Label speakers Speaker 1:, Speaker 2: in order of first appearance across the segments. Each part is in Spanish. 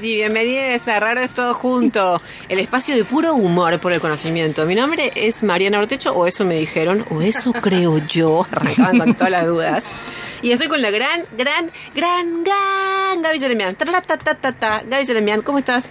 Speaker 1: Bienvenidos a Raro es todo junto, el espacio de puro humor por el conocimiento. Mi nombre es Mariana Ortecho, o eso me dijeron, o eso creo yo, arrancaban con todas las dudas. Y estoy con la gran, gran, gran, gran Gaby Jeremian. Gaby Jeremian, ¿cómo estás?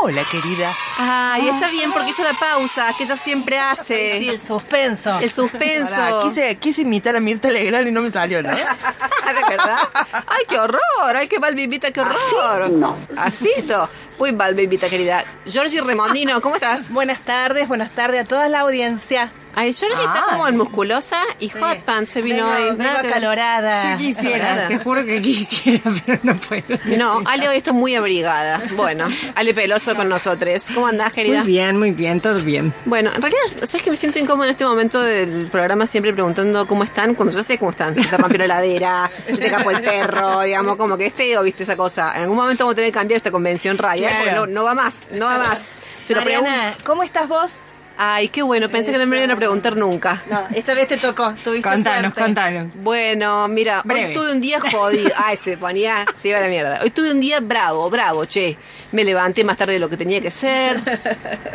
Speaker 2: Hola, querida.
Speaker 1: Ay, está bien porque hizo la pausa que ella siempre hace.
Speaker 2: Sí, el suspenso.
Speaker 1: El suspenso.
Speaker 2: quise, quise imitar a Mirta Legrand y no me salió, ¿no?
Speaker 1: ¿De verdad? Ay, qué horror. Ay, qué balbibita, qué horror.
Speaker 3: Así no.
Speaker 1: Así no. Muy balbibita, querida. Georgie Remondino, ¿cómo estás?
Speaker 4: Buenas tardes, buenas tardes a toda la audiencia.
Speaker 1: Ay, Georgie está como en musculosa y hot pants se vino hoy.
Speaker 4: Nada calorada.
Speaker 3: Yo quisiera, te juro que quisiera, pero no puedo.
Speaker 1: No, Ale hoy está muy abrigada. Bueno, Ale Peloso con nosotros. ¿Cómo andás, querida?
Speaker 3: Muy bien, muy bien, todo bien.
Speaker 1: Bueno, en realidad, ¿sabes que me siento incómodo en este momento del programa siempre preguntando cómo están? Cuando yo sé cómo están. Se te rompió la heladera, se te capó el perro, digamos, como que es feo, viste, esa cosa. En algún momento vamos a tener que cambiar esta convención raya, no, no, va más, no va más.
Speaker 4: Se Mariana, ¿cómo estás vos?
Speaker 1: Ay, qué bueno, pensé que no me iban a preguntar nunca.
Speaker 4: No, esta vez te tocó, tuviste
Speaker 3: Contanos, contanos.
Speaker 1: Bueno, mira, hoy tuve un día jodido. Ay, se ponía, se iba a la mierda. Hoy tuve un día bravo, bravo, che. Me levanté más tarde de lo que tenía que ser.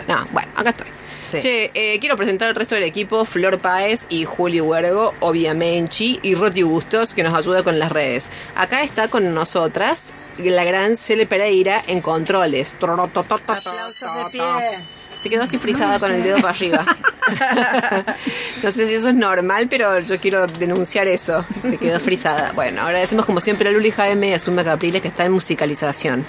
Speaker 1: No, bueno, acá estoy. Che, eh, quiero presentar al resto del equipo, Flor Páez y Juli Huergo, obviamente, y Roti Bustos, que nos ayuda con las redes. Acá está con nosotras la gran Cele Pereira en controles.
Speaker 4: Aplausos de pie.
Speaker 1: Se quedó así frisada con el dedo para arriba. no sé si eso es normal, pero yo quiero denunciar eso. Se quedó frisada. Bueno, agradecemos como siempre a Luli Jaime y a Zumba Capriles que está en musicalización.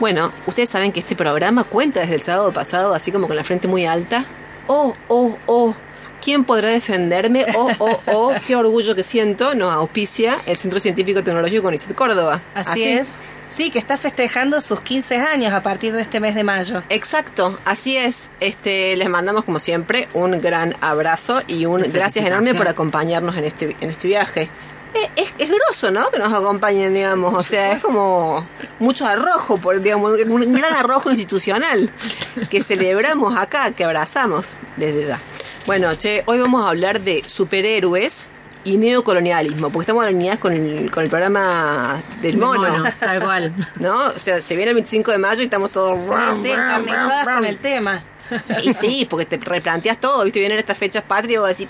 Speaker 1: Bueno, ustedes saben que este programa cuenta desde el sábado pasado, así como con la frente muy alta. Oh, oh, oh. ¿Quién podrá defenderme? Oh, oh, oh, qué orgullo que siento. Nos auspicia el Centro Científico Tecnológico CONICET Córdoba.
Speaker 4: Así es. Sí, que está festejando sus 15 años a partir de este mes de mayo.
Speaker 1: Exacto, así es. Este, les mandamos como siempre un gran abrazo y un gracias enorme por acompañarnos en este, en este viaje. Eh, es, es, grosso, ¿no? Que nos acompañen, digamos. O sea, es como mucho arrojo, por, digamos, un gran arrojo institucional que celebramos acá, que abrazamos desde ya. Bueno, che, hoy vamos a hablar de superhéroes y neocolonialismo, porque estamos alineadas con el, con el programa del mono.
Speaker 3: Tal cual.
Speaker 1: ¿No? O sea, se viene el 25 de mayo y estamos todos...
Speaker 4: Sí, con el tema.
Speaker 1: Y sí, porque te replanteas todo, ¿viste? Vienen estas fechas patrias y vos decís...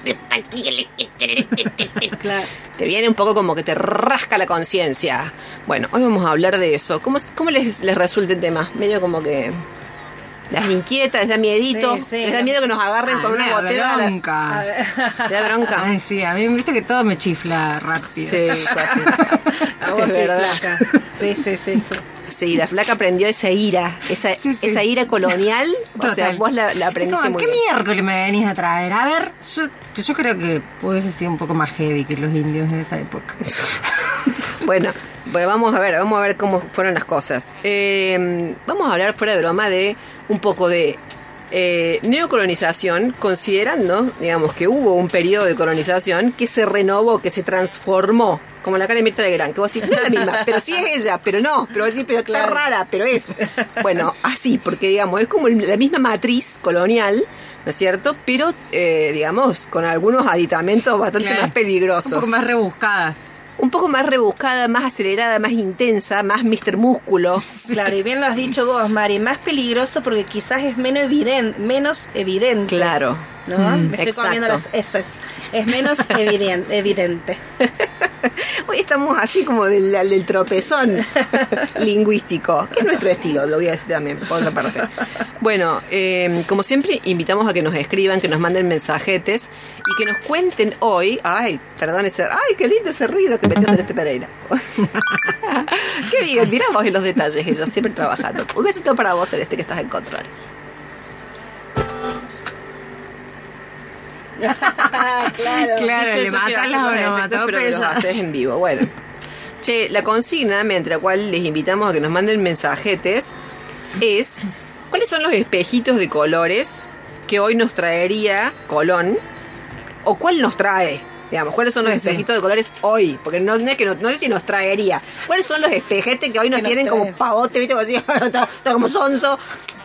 Speaker 1: Te viene un poco como que te rasca la conciencia. Bueno, hoy vamos a hablar de eso. ¿Cómo, cómo les, les resulta el tema? Medio como que... Las inquieta, les da miedito,
Speaker 4: Sí, sí.
Speaker 1: les da miedo que nos agarren
Speaker 3: Ay,
Speaker 1: con una
Speaker 3: da
Speaker 1: botella.
Speaker 3: bronca.
Speaker 1: ¿Te da bronca?
Speaker 3: Ay, sí, a mí me viste que todo me chifla rápido.
Speaker 1: Sí, Sofi.
Speaker 4: A vos
Speaker 1: Es
Speaker 4: sí,
Speaker 1: verdad.
Speaker 4: flaca. Sí, sí, sí, sí.
Speaker 1: Sí, la flaca aprendió esa ira, esa,
Speaker 3: Sí, sí.
Speaker 1: esa ira colonial. O sea, vos la, la aprendiste
Speaker 3: como,
Speaker 1: muy
Speaker 3: ¿Qué
Speaker 1: bien.
Speaker 3: miércoles me venís a traer? A ver, yo, yo creo que hubiese sido un poco más heavy que los indios de esa época.
Speaker 1: Bueno, pues vamos a ver, vamos a ver cómo fueron las cosas. Eh, vamos a hablar fuera de broma de un poco de eh, neocolonización, considerando, digamos, que hubo un periodo de colonización que se renovó, que se transformó, como la cara de Mirta Legrand, que vos decís, no es la misma, pero sí es ella, pero no, pero vos decís, pero está rara, pero es. Bueno, así, porque digamos, es como la misma matriz colonial, ¿no es cierto? Pero, eh, digamos, con algunos aditamentos bastante
Speaker 3: Claro.
Speaker 1: más peligrosos
Speaker 3: Un poco más rebuscada.
Speaker 1: Un poco más rebuscada, más acelerada, más intensa, más Mr. Músculo.
Speaker 4: Claro, y bien lo has dicho vos, Mari, más peligroso porque quizás es menos evidente, menos evidente.
Speaker 1: Claro.
Speaker 4: ¿No?
Speaker 1: Mm,
Speaker 4: Me estoy
Speaker 1: exacto.
Speaker 4: comiendo las S. Es menos eviden- evidente.
Speaker 1: Hoy estamos así como del, del tropezón lingüístico, que es nuestro estilo, lo voy a decir también, por otra parte. Bueno, eh, como siempre, invitamos a que nos escriban, que nos manden mensajetes y que nos cuenten hoy. Ay, perdón ese. Ay, qué lindo ese ruido que metió Celeste Pereira. qué bien, mirá vos en los detalles, ella siempre trabajando. Un besito para vos, Celeste, que estás en controles.
Speaker 4: Claro.
Speaker 3: Claro, le matas las onomatopeyas.
Speaker 1: pero haces en vivo. Bueno. Che, la consigna, mediante la cual les invitamos a que nos manden mensajetes, es ¿cuáles son los espejitos de colores que hoy nos traería Colón? ¿O cuál nos trae? Digamos, ¿cuáles son
Speaker 3: Sí,
Speaker 1: los
Speaker 3: sí.
Speaker 1: espejitos de colores hoy? Porque no, no es que no, no sé si nos traería. ¿Cuáles son los espejetes que hoy nos
Speaker 4: Que nos
Speaker 1: tienen como pavote, viste, como, así, está- está como sonso?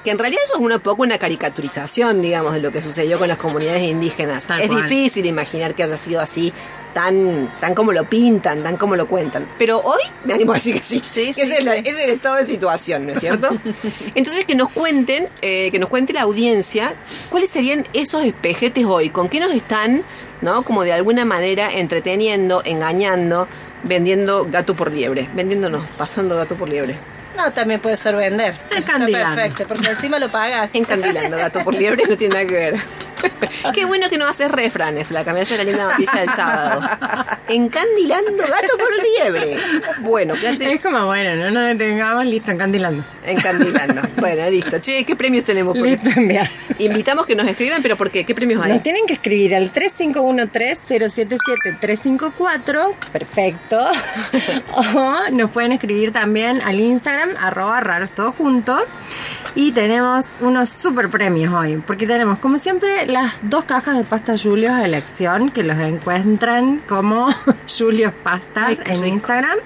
Speaker 1: Que en realidad eso es un poco una caricaturización, digamos, de lo que sucedió con las comunidades indígenas.
Speaker 3: Tal
Speaker 1: es
Speaker 3: cual.
Speaker 1: difícil imaginar que haya sido así, tan, tan como lo pintan, tan como lo cuentan. Pero hoy me animo a decir que sí.
Speaker 4: Sí,
Speaker 1: que
Speaker 4: sí,
Speaker 1: ese, es la- ese es el estado de situación, ¿no es cierto? Entonces que nos cuenten, eh, que nos cuente la audiencia, cuáles serían esos espejetes hoy, con qué nos están, ¿no? Como de alguna manera entreteniendo, engañando, vendiendo gato por liebre, vendiéndonos, pasando gato por liebre.
Speaker 4: No, también puede ser vender. Está
Speaker 3: Encandilando.
Speaker 4: perfecto, porque encima lo pagas.
Speaker 1: Encandilando gato por liebre no tiene nada que ver. Qué bueno que no haces refranes, flaca. Me hace la linda noticia del sábado. Encandilando gato por liebre. Bueno, quédate
Speaker 3: Es como, bueno, no nos detengamos, listo, encandilando.
Speaker 1: encandilando. Bueno, listo. Che, ¿qué premios tenemos? Porque
Speaker 3: Listo, enviar.
Speaker 1: invitamos que nos escriban, pero ¿por qué? ¿Qué premios hay?
Speaker 3: Nos tienen que escribir al 3513-077-354, perfecto. o nos pueden escribir también al Instagram, arroba raros todo junto. Y tenemos unos super premios hoy, porque tenemos, como siempre, las dos cajas de pasta Julios a elección, que los encuentran como Julios Pasta
Speaker 1: Ay,
Speaker 3: en
Speaker 1: rico.
Speaker 3: Instagram.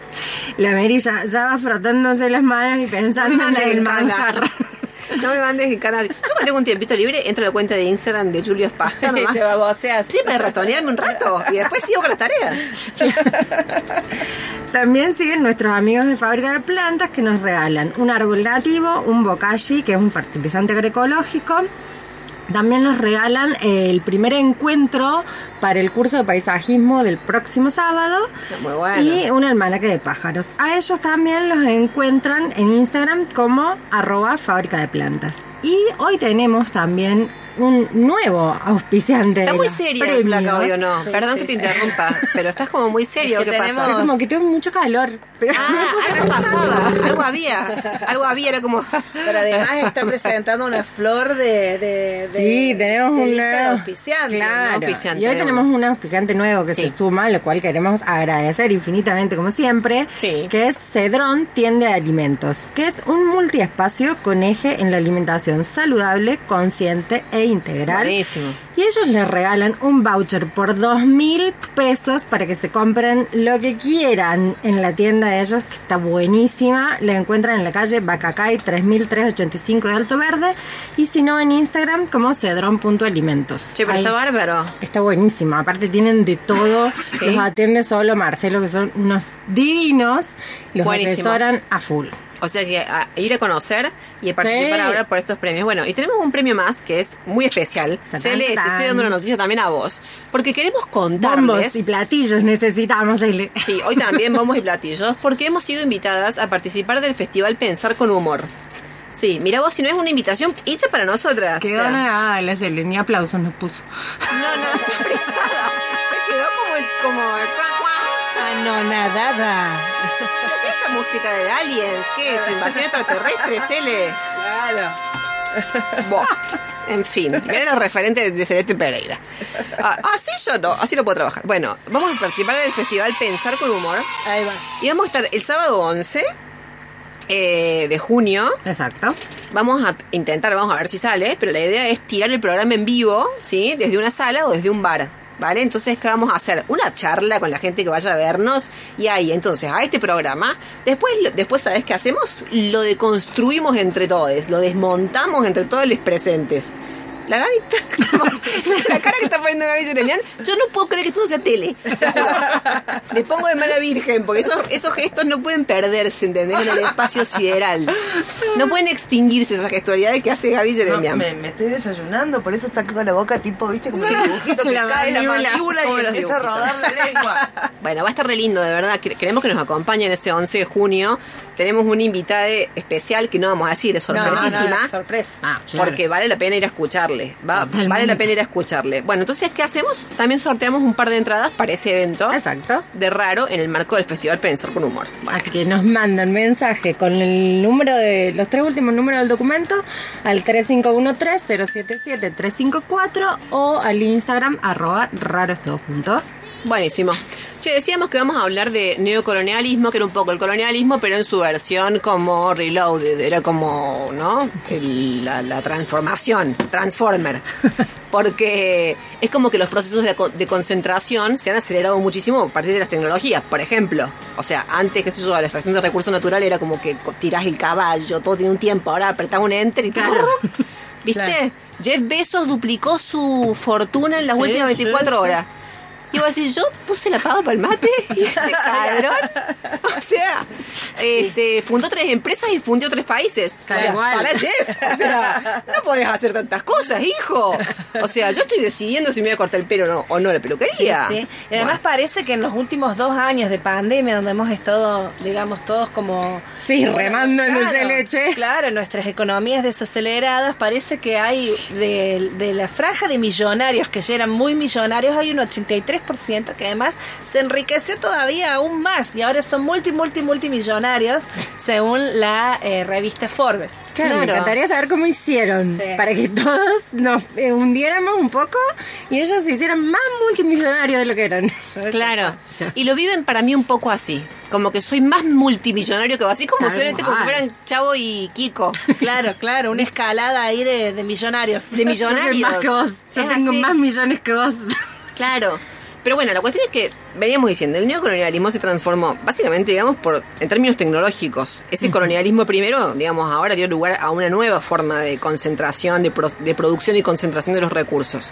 Speaker 3: La Mary ya, ya va frotándose las manos y pensando en el manjar.
Speaker 1: No me mandes en canal. Yo cuando tengo un tiempito libre, entro a la cuenta de Instagram de Julio Pasta nomás.
Speaker 4: Te baboseas.
Speaker 1: Sí, para ratonearme un rato y después sigo con las tareas.
Speaker 3: También siguen nuestros amigos de Fábrica de Plantas que nos regalan un árbol nativo, un bokashi, que es un fertilizante agroecológico. También nos regalan eh, el primer encuentro para el curso de paisajismo del próximo sábado
Speaker 1: Muy bueno.
Speaker 3: y un almanaque de pájaros. A ellos también los encuentran en Instagram como arroba fábrica de plantas. Y hoy tenemos también un nuevo auspiciante.
Speaker 1: Está
Speaker 3: de
Speaker 1: muy serio el placa hoy o no.
Speaker 4: Sí,
Speaker 1: Perdón
Speaker 4: sí,
Speaker 1: que te
Speaker 4: sí.
Speaker 1: interrumpa, pero estás como muy serio.
Speaker 4: Es que
Speaker 1: ¿Qué pasa?
Speaker 4: tenemos-
Speaker 3: Como que tengo mucho calor. Pero
Speaker 1: Ah, algo pasaba, algo había, algo había, era como...
Speaker 4: Pero además está presentando una flor de. de, de
Speaker 3: Sí, tenemos
Speaker 4: de
Speaker 3: un
Speaker 4: lista de
Speaker 3: nuevo
Speaker 4: auspiciantes.
Speaker 3: Claro.
Speaker 1: auspiciante
Speaker 3: y hoy
Speaker 1: de
Speaker 3: tenemos un auspiciante nuevo que
Speaker 1: Sí.
Speaker 3: se suma, lo cual queremos agradecer infinitamente como siempre,
Speaker 1: Sí.
Speaker 3: que es Cedrón Tiende de Alimentos, que es un multiespacio con eje en la alimentación saludable, consciente e integral.
Speaker 1: Buenísimo.
Speaker 3: Y ellos les regalan un voucher por dos mil pesos para que se compren lo que quieran en la tienda de ellos, que está buenísima. La encuentran en la calle Bacacay 3385 de Alto Verde. Y si no, en Instagram como cedrón.alimentos.
Speaker 1: Che, pero
Speaker 3: Ahí-
Speaker 1: está bárbaro.
Speaker 3: Está buenísima. Aparte tienen de todo.
Speaker 1: Sí.
Speaker 3: Los atiende solo Marcelo, que son unos divinos. Los
Speaker 1: Buenísimo.
Speaker 3: asesoran a full.
Speaker 1: O sea que a ir a conocer y a participar
Speaker 3: Sí.
Speaker 1: ahora por estos premios. Bueno, y tenemos un premio más que es muy especial.
Speaker 3: Tan,
Speaker 1: Cele, te
Speaker 3: tan.
Speaker 1: estoy dando una noticia también a vos. Porque queremos
Speaker 3: Bombos
Speaker 1: contarles...
Speaker 3: y platillos necesitamos. Ele.
Speaker 1: Sí, hoy también bombos y platillos, porque hemos sido invitadas a participar del festival Pensar con Humor. Sí, mira vos, si no es una invitación hecha para nosotras.
Speaker 3: Qué
Speaker 1: o sea,
Speaker 3: ah, la Cele, ni aplausos nos puso.
Speaker 1: No, no, fresada. Me quedó como como.
Speaker 4: Ah, no, nada.
Speaker 1: ¿Qué es esta música de aliens? ¿Qué? ¿Tu invasión extraterrestre, Cele?
Speaker 4: Claro.
Speaker 1: En fin, era el referente de Celeste Pereira. Ah, así yo no, así no puedo trabajar. Bueno, vamos a participar del festival Pensar con Humor.
Speaker 4: Ahí va.
Speaker 1: Y vamos a estar el sábado 11 eh, de junio.
Speaker 3: Exacto.
Speaker 1: Vamos a intentar, vamos a ver si sale, pero la idea es tirar el programa en vivo, ¿sí? Desde una sala o desde un bar. ¿Vale? Entonces, ¿qué vamos a hacer? Una charla con la gente que vaya a vernos y ahí, entonces, a este programa, después, después ¿sabes qué hacemos? Lo deconstruimos entre todos, lo desmontamos entre todos los presentes. La Gaby está como- la cara que está poniendo Gaby Jeremian, yo no puedo creer que esto no sea tele. Le pongo de mala virgen, porque esos, esos gestos no pueden perderse, ¿entendés? En el espacio sideral. No pueden extinguirse esas gestualidades que hace Gaby
Speaker 2: No,
Speaker 1: Jeremian.
Speaker 2: me, me estoy desayunando, por eso está con la boca tipo, viste, como el dibujito que
Speaker 3: La
Speaker 2: cae la
Speaker 3: mandíbula.
Speaker 2: y empieza a rodar la lengua.
Speaker 1: Bueno, va a estar re lindo, de verdad. Quere- Queremos que nos acompañen ese 11 de junio. Tenemos una invitada especial que no vamos a decir, es
Speaker 4: No, no,
Speaker 1: sorpresísima.
Speaker 4: no, sorpresa.
Speaker 3: Ah, claro.
Speaker 1: Porque vale la pena ir a escucharle. Va-
Speaker 3: Totalmente.
Speaker 1: vale la pena ir a escucharle. Bueno, entonces, ¿qué hacemos? También sorteamos un par de entradas para ese evento
Speaker 3: Exacto.
Speaker 1: de raro en el marco del Festival Pensar con Humor.
Speaker 3: Así que nos mandan mensaje con el número de los tres últimos números del documento al 3513-077-354 o al Instagram arroba raros todos juntos.
Speaker 1: Buenísimo. Che, decíamos que vamos a hablar de neocolonialismo, que era un poco el colonialismo, pero en su versión como reloaded, era como, ¿no? El- la, la transformación, transformer. Porque es como que los procesos de, de concentración se han acelerado muchísimo a partir de las tecnologías. Por ejemplo, o sea, antes, qué sé yo, la extracción de recursos naturales era como que tirás el caballo, todo tiene un tiempo, ahora apretás un enter y
Speaker 3: Claro.
Speaker 1: ¿Viste?
Speaker 4: Claro.
Speaker 1: Jeff Bezos duplicó su fortuna en las
Speaker 4: Sí,
Speaker 1: últimas
Speaker 4: sí,
Speaker 1: 24
Speaker 4: sí.
Speaker 1: horas. Y vos decís, yo puse la pava para el mate y este cabrón. O sea, este, fundó tres empresas y fundió tres países. O sea,
Speaker 3: cual.
Speaker 1: para Jeff. O sea, no podés hacer tantas cosas, hijo. O sea, yo estoy decidiendo si me voy a cortar el pelo o no, o no la
Speaker 4: Sí,
Speaker 1: peluquería.
Speaker 4: sí. Y además
Speaker 1: Bueno.
Speaker 4: parece que en los últimos dos años de pandemia, donde hemos estado, digamos, todos como...
Speaker 3: Sí, remando en
Speaker 4: Claro,
Speaker 3: leche.
Speaker 4: Claro, nuestras economías desaceleradas, parece que hay de, de la franja de millonarios, que ya eran muy millonarios, hay un 83% que además se enriqueció todavía aún más y ahora son multi, multi, multimillonarios según la eh, revista Forbes.
Speaker 3: Claro, me encantaría saber cómo hicieron
Speaker 4: Sí.
Speaker 3: para que todos nos eh, hundiéramos un poco y ellos se hicieran más multimillonarios de lo que eran.
Speaker 1: Claro.
Speaker 3: Sí.
Speaker 1: Y lo viven para mí un poco así. Como que soy más multimillonario que vos. Así como si fueran Chavo y Kiko.
Speaker 4: Claro, claro, una escalada ahí de, de millonarios.
Speaker 1: De millonarios.
Speaker 3: Yo soy más que vos. Yo
Speaker 1: Es
Speaker 3: tengo
Speaker 1: así.
Speaker 3: más millones que vos.
Speaker 1: Claro. Pero bueno, la cuestión es que veníamos diciendo, el neocolonialismo se transformó básicamente, digamos, por en términos tecnológicos. Ese colonialismo primero, digamos, ahora dio lugar a una nueva forma de concentración, de, pro- de producción y concentración de los recursos.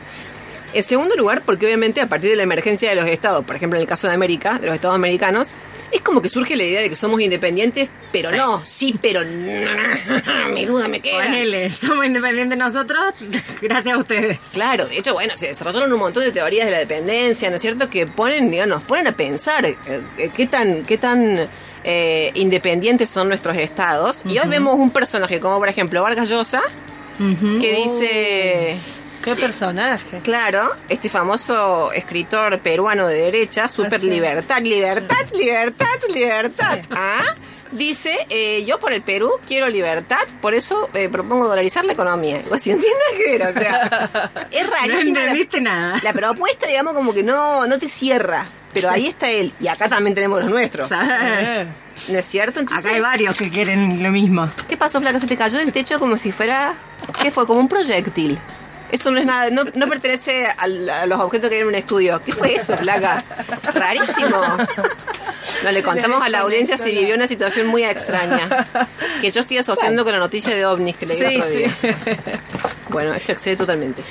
Speaker 1: En segundo lugar, porque obviamente a partir de la emergencia de los estados, por ejemplo en el caso de América, de los estados americanos, es como que surge la idea de que somos independientes, pero no, sí, pero no. Mi duda me queda.
Speaker 3: Ponele, somos independientes nosotros gracias a ustedes.
Speaker 1: Claro, de hecho, bueno, se desarrollaron un montón de teorías de la dependencia, ¿no es cierto? Que ponen, digamos, nos ponen a pensar eh, eh, qué tan, qué tan eh, independientes son nuestros estados. Y hoy vemos un personaje como, por ejemplo, Vargas Llosa, que dice,
Speaker 4: Qué personaje.
Speaker 1: claro, este famoso escritor peruano de derecha, super
Speaker 4: Ah, sí.
Speaker 1: libertad, libertad, libertad, libertad. ¿Ah? Dice, eh, yo por el Perú quiero libertad, por eso eh, propongo dolarizar la economía. Pues si entiendes o sea, es
Speaker 3: No
Speaker 1: rarísimo. la-
Speaker 3: entendiste nada.
Speaker 1: la propuesta, digamos, como que no, no te cierra. Pero ahí está él. Y acá también tenemos los nuestros.
Speaker 3: ¿Sabes?
Speaker 1: ¿No es cierto? Entonces,
Speaker 3: Acá hay varios que quieren lo mismo.
Speaker 1: ¿Qué pasó, Flaca? Se te cayó del techo como si fuera... ¿Qué fue? Como un proyectil. Eso no es nada, no, no pertenece al- a, los objetos que hay en un estudio. ¿Qué fue eso, Flaca? Rarísimo. No le contamos a la audiencia si vivió una situación muy extraña. Que yo estoy asociando con la noticia de ovnis que leí
Speaker 4: Sí,
Speaker 1: otro
Speaker 4: sí.
Speaker 1: día. Bueno, esto excede totalmente.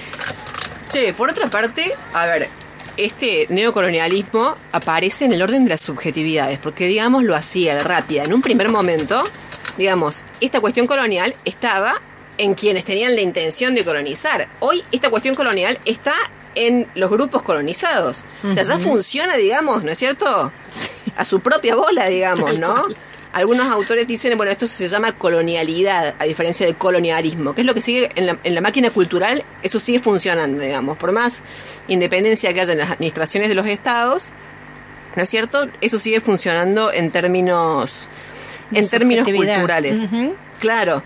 Speaker 1: Che, por otra parte, a ver, este neocolonialismo aparece en el orden de las subjetividades, porque digamos lo hacía rápida. En un primer momento, digamos, esta cuestión colonial estaba en quienes tenían la intención de colonizar. Hoy esta cuestión colonial está en los grupos colonizados. O sea, ya funciona, digamos, ¿no es cierto? A su propia bola, digamos, ¿no? Algunos autores dicen, bueno, esto se llama colonialidad, a diferencia de colonialismo, que es lo que sigue en la, en la máquina cultural, eso sigue funcionando, digamos, por más independencia que haya en las administraciones de los estados, ¿no es cierto? Eso sigue funcionando en términos, en términos culturales. Claro.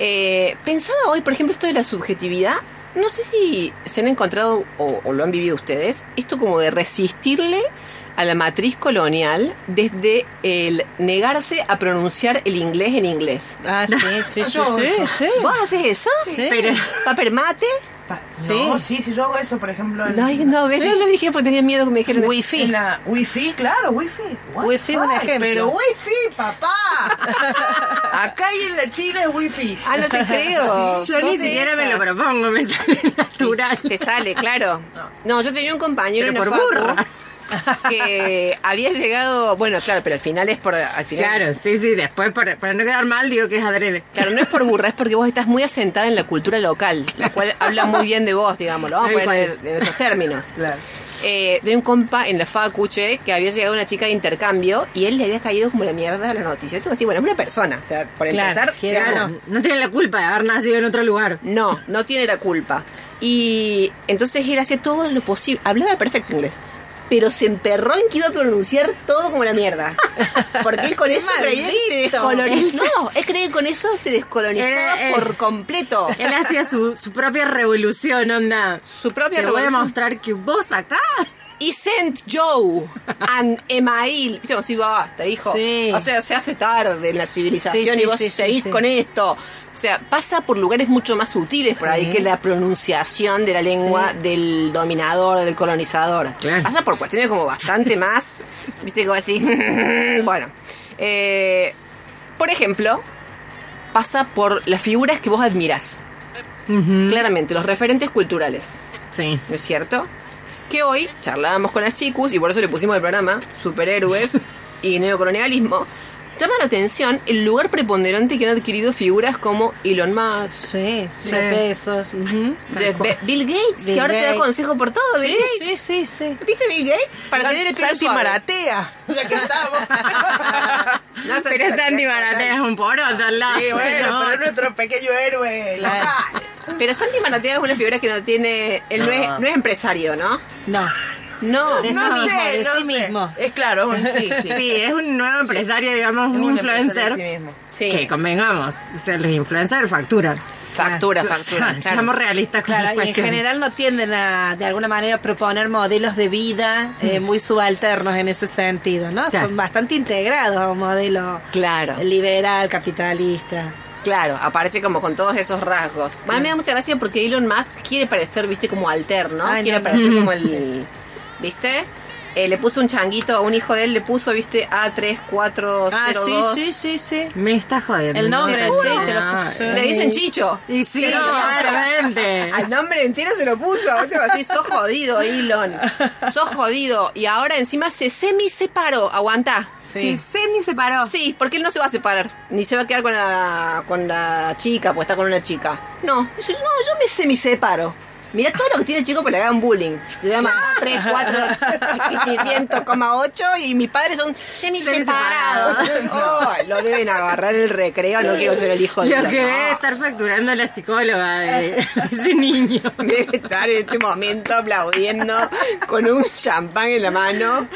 Speaker 1: Eh, pensaba hoy, por ejemplo, esto de la subjetividad. No sé si se han encontrado o, o lo han vivido ustedes, esto como de resistirle a la matriz colonial desde el negarse a pronunciar el inglés en inglés.
Speaker 4: Ah, sí, sí, sí,
Speaker 2: Yo-
Speaker 4: sí, sí.
Speaker 1: ¿Vos haces eso?
Speaker 4: Sí.
Speaker 3: Pero
Speaker 1: ¿Paper mate?
Speaker 2: Pa-
Speaker 4: Sí.
Speaker 2: No, sí, sí, yo hago eso, por ejemplo. En,
Speaker 1: Ay, no, ¿ves? yo lo dije porque tenía miedo que me dijeran.
Speaker 4: Wifi.
Speaker 2: en la wifi, claro, wifi.
Speaker 4: Wifi, un ejemplo.
Speaker 2: Pero wifi, papá. Acá y en la China es wifi.
Speaker 1: Ah, no te creo.
Speaker 3: yo ni siquiera me lo propongo, me sale natural.
Speaker 1: Te sale, claro. No, yo tenía un compañero
Speaker 3: Pero
Speaker 1: en
Speaker 3: por
Speaker 1: facu. Que había llegado, bueno, claro, pero al final es por al final
Speaker 3: Claro, sí, sí, después para, para no quedar mal digo que es adrede.
Speaker 1: Claro, no es por burra, es porque vos estás muy asentada en la cultura local, la cual habla muy bien de vos, digamos, lo vamos a poner en, esos términos.
Speaker 2: Claro.
Speaker 1: Eh, de un compa en la facu, che, que había llegado una chica de intercambio y él le había caído como la mierda a la noticia. Esto así, bueno, es una persona, o sea, por
Speaker 4: Claro,
Speaker 1: empezar,
Speaker 3: Claro, no tiene la culpa de haber nacido en otro lugar.
Speaker 1: no, no tiene la culpa. Y entonces él hacía todo lo posible. Hablaba perfecto inglés. Pero se emperró en que iba a pronunciar todo como la mierda. Porque él con eso creía que se descolonizó. No, él creía que con eso se descolonizaba
Speaker 3: Eh, eh.
Speaker 1: por completo.
Speaker 3: Él hacía su, su propia revolución, onda.
Speaker 1: Su propia
Speaker 3: Te voy a
Speaker 1: revolución.
Speaker 3: mostrar que vos acá.
Speaker 1: Y Saint Joe and Email. Viste, si basta, hijo.
Speaker 4: Sí.
Speaker 1: O sea, se hace tarde en la civilización
Speaker 4: Sí,
Speaker 1: y vos seguís con esto. O sea, pasa por lugares mucho más sutiles por ahí que la pronunciación de la lengua
Speaker 4: Sí.
Speaker 1: del dominador, del colonizador.
Speaker 3: Claro.
Speaker 1: Pasa por cuestiones como bastante más. Viste, como así. bueno. eh, por ejemplo, pasa por las figuras que vos admirás. Claramente, los referentes culturales.
Speaker 3: Sí.
Speaker 1: ¿no es cierto? Que hoy charlábamos con las chicos y por eso le pusimos el programa Superhéroes y Neocolonialismo. Llama la atención el lugar preponderante que han adquirido figuras como Elon Musk,
Speaker 4: Sí,
Speaker 3: Sí.
Speaker 4: Jeff Bezos. ujú.
Speaker 1: Jeff Be- Bill Gates,
Speaker 4: Bill
Speaker 1: que ahora te da consejo por todo, Bill
Speaker 4: Sí,
Speaker 1: Gates.
Speaker 4: sí, sí, sí.
Speaker 1: ¿Viste Bill Gates? Para tener el pelo
Speaker 2: Santi
Speaker 1: suave.
Speaker 2: Maratea. Ya que estamos.
Speaker 1: No, Santi
Speaker 3: Pero Sandy
Speaker 1: Maratea.
Speaker 3: Es un poroto al lado.
Speaker 2: Sí, bueno,
Speaker 3: ¿no?
Speaker 2: pero es nuestro pequeño héroe.
Speaker 4: Claro.
Speaker 2: local.
Speaker 1: Pero Santi Maratea es una figura que no tiene... Él no, es,
Speaker 2: no
Speaker 1: es empresario, ¿no?
Speaker 4: No.
Speaker 1: No,
Speaker 4: De sí
Speaker 2: No
Speaker 4: mismo,
Speaker 2: sé,
Speaker 4: de
Speaker 2: no
Speaker 4: sí
Speaker 2: sé.
Speaker 4: mismo.
Speaker 2: Es claro, sí, sí.
Speaker 3: Sí, es un nuevo empresario, digamos, un influencer.
Speaker 2: de sí mismo.
Speaker 1: Sí.
Speaker 3: Que convengamos, los influencers facturan.
Speaker 1: Factura,
Speaker 3: sea,
Speaker 1: factura. claro.
Speaker 3: Seamos realistas con
Speaker 4: Claro, y en general no tienden a, de alguna manera, proponer modelos de vida eh, muy subalternos en ese sentido, ¿no?
Speaker 3: Claro.
Speaker 4: Son bastante integrados a un modelo
Speaker 1: Claro.
Speaker 4: liberal, capitalista.
Speaker 1: Claro, aparece como con todos esos rasgos. A mí me da mucha gracia porque Elon Musk quiere parecer, viste, como alterno.
Speaker 4: Ay,
Speaker 1: quiere
Speaker 4: no,
Speaker 1: parecer
Speaker 3: no.
Speaker 1: como el. ¿Viste? Eh, le puso un changuito a un hijo de él, le puso, viste, A3402.
Speaker 4: Ah, sí, sí, sí, sí.
Speaker 3: Me está jodiendo.
Speaker 4: El nombre,
Speaker 3: ¿no?
Speaker 4: sí, te lo
Speaker 3: No,
Speaker 4: puse.
Speaker 1: Le dicen Chicho.
Speaker 3: Y sí, claramente.
Speaker 1: Al nombre entero se lo puso. ¿viste? Así, sos jodido, Elon. Sos jodido. Y ahora encima se semi-separó. Aguanta.
Speaker 3: Sí, semi se paró.
Speaker 1: Sí, porque él no se va a separar, ni se va a quedar con la, con la chica, pues está con una chica. No, dice, no, yo me semi-separo. Mira todo lo que tiene el chico para le hagan bullying. Se llama 3, 4, 800,8 y mis padres son semi-separados. Oh, lo deben agarrar el recreo, no quiero ser el hijo de
Speaker 3: Lo que debe estar facturando la psicóloga de ese niño.
Speaker 1: Debe estar en este momento aplaudiendo con un champán en la mano.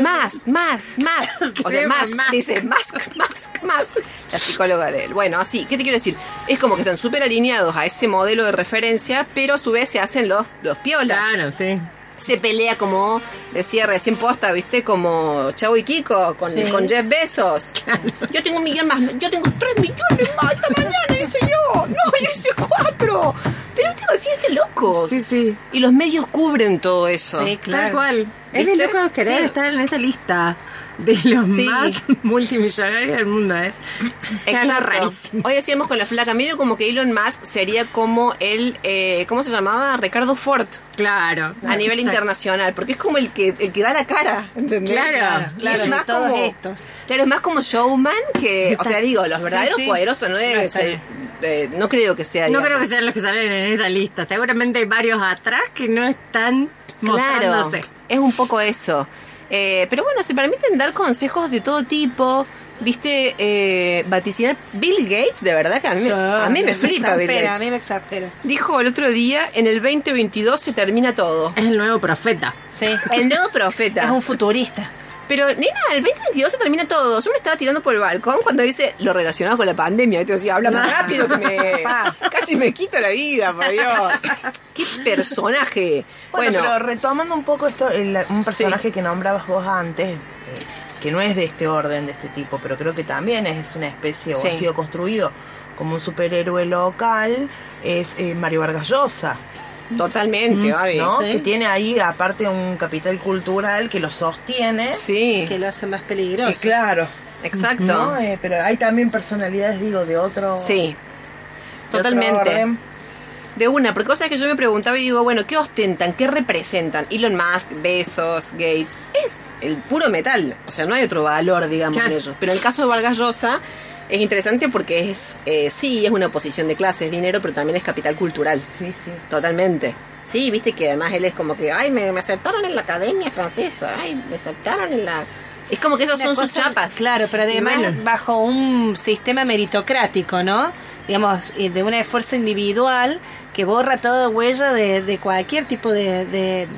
Speaker 1: Más, más, más. O sea, más,
Speaker 3: más.
Speaker 1: dice, más, más, más. La psicóloga de él. Bueno, así, ¿qué te quiero decir? Es como que están súper alineados a ese modelo de referencia, pero a su vez se hacen los, los piolas.
Speaker 3: Claro, sí.
Speaker 1: Se pelea como, decía recién posta, ¿viste? Como Chavo y Kiko con,
Speaker 4: Sí.
Speaker 1: con Jeff Bezos. Yo tengo un millón más, yo tengo tres millones más esta mañana, dice yo. No, yo hice cuatro. Pero tengo así es de locos.
Speaker 3: Sí, sí.
Speaker 1: Y los medios cubren todo eso.
Speaker 4: Sí, claro.
Speaker 3: Tal cual. Es de
Speaker 1: ¿Viste?
Speaker 3: loco querer
Speaker 1: Sí.
Speaker 3: estar en esa lista de los
Speaker 1: Sí.
Speaker 3: más multimillonarios del mundo. Es,
Speaker 1: Exacto.
Speaker 3: rarísimo.
Speaker 1: Hoy decíamos con la flaca, medio como que Elon Musk sería como el, eh, ¿cómo se llamaba? Ricardo Ford.
Speaker 3: Claro.
Speaker 1: A nivel
Speaker 3: Exacto.
Speaker 1: internacional, porque es como el que el que da la cara, ¿entendés?
Speaker 3: Claro,
Speaker 4: claro,
Speaker 1: es más
Speaker 4: todos
Speaker 1: como,
Speaker 4: estos.
Speaker 1: Claro, es más como showman que, o sea, digo, los verdaderos
Speaker 4: sí.
Speaker 1: poderosos no deben
Speaker 4: No,
Speaker 1: ser, eh, no creo que sea.
Speaker 3: No
Speaker 1: digamos.
Speaker 3: creo que sean los que salen en esa lista. Seguramente hay varios atrás que no están
Speaker 1: Claro,
Speaker 3: mostrándose.
Speaker 1: es un poco eso. Eh, pero bueno, se permiten dar consejos de todo tipo. viste eh, vaticinar Bill Gates, de verdad que a mí, me- a mí me flipa Bill
Speaker 4: exaspera, A
Speaker 1: Gates.
Speaker 4: mí me exaspera.
Speaker 1: Dijo el otro día, en el 2022 se termina todo.
Speaker 3: Es el nuevo profeta.
Speaker 4: Sí.
Speaker 1: El nuevo
Speaker 4: Es
Speaker 1: profeta.
Speaker 4: un futurista.
Speaker 1: Pero, nena, el 2022 se termina todo. Yo me estaba tirando por el balcón cuando dice lo relacionado con la pandemia. Y te decía, habla más rápido que me... Casi me quita la vida, por Dios. Qué personaje.
Speaker 2: Bueno,
Speaker 1: Bueno,
Speaker 2: pero retomando un poco esto, el- un personaje que nombrabas vos antes, eh, que no es de este orden, de este tipo, pero creo que también es una especie, o
Speaker 1: Sí.
Speaker 2: ha sido construido como un superhéroe local, es eh, Mario Vargas Llosa,
Speaker 1: totalmente, Gaby.
Speaker 2: ¿no?
Speaker 4: sí.
Speaker 2: Que tiene ahí, aparte, un capital cultural que lo sostiene.
Speaker 1: Sí,
Speaker 4: Que lo hace más
Speaker 2: Y
Speaker 4: peligroso.
Speaker 2: claro,
Speaker 1: exacto.
Speaker 2: ¿no? Eh, pero hay también personalidades, digo, de otro...
Speaker 1: Sí,
Speaker 2: de otro
Speaker 1: totalmente.
Speaker 2: orden.
Speaker 1: De una, porque cosas que yo me preguntaba y digo, bueno, ¿qué ostentan? ¿Qué representan? Elon Musk, Bezos, Gates. Es el puro metal. O sea, no hay otro valor, digamos,
Speaker 3: Claro.
Speaker 1: en ellos. Pero en el caso de Vargas Llosa es interesante porque es, eh, sí, es una posición de clase, es dinero, pero también es capital cultural.
Speaker 2: Sí, sí.
Speaker 1: Totalmente. Sí, viste que además él es como que, ay, me, me aceptaron en la academia francesa, ay, me aceptaron en la... Es como que esas
Speaker 4: Una
Speaker 1: son sus chapas.
Speaker 4: Claro, pero además
Speaker 3: bueno.
Speaker 4: bajo un sistema meritocrático, ¿no? Digamos, y de un esfuerzo individual que borra toda huella de, de cualquier tipo de, de,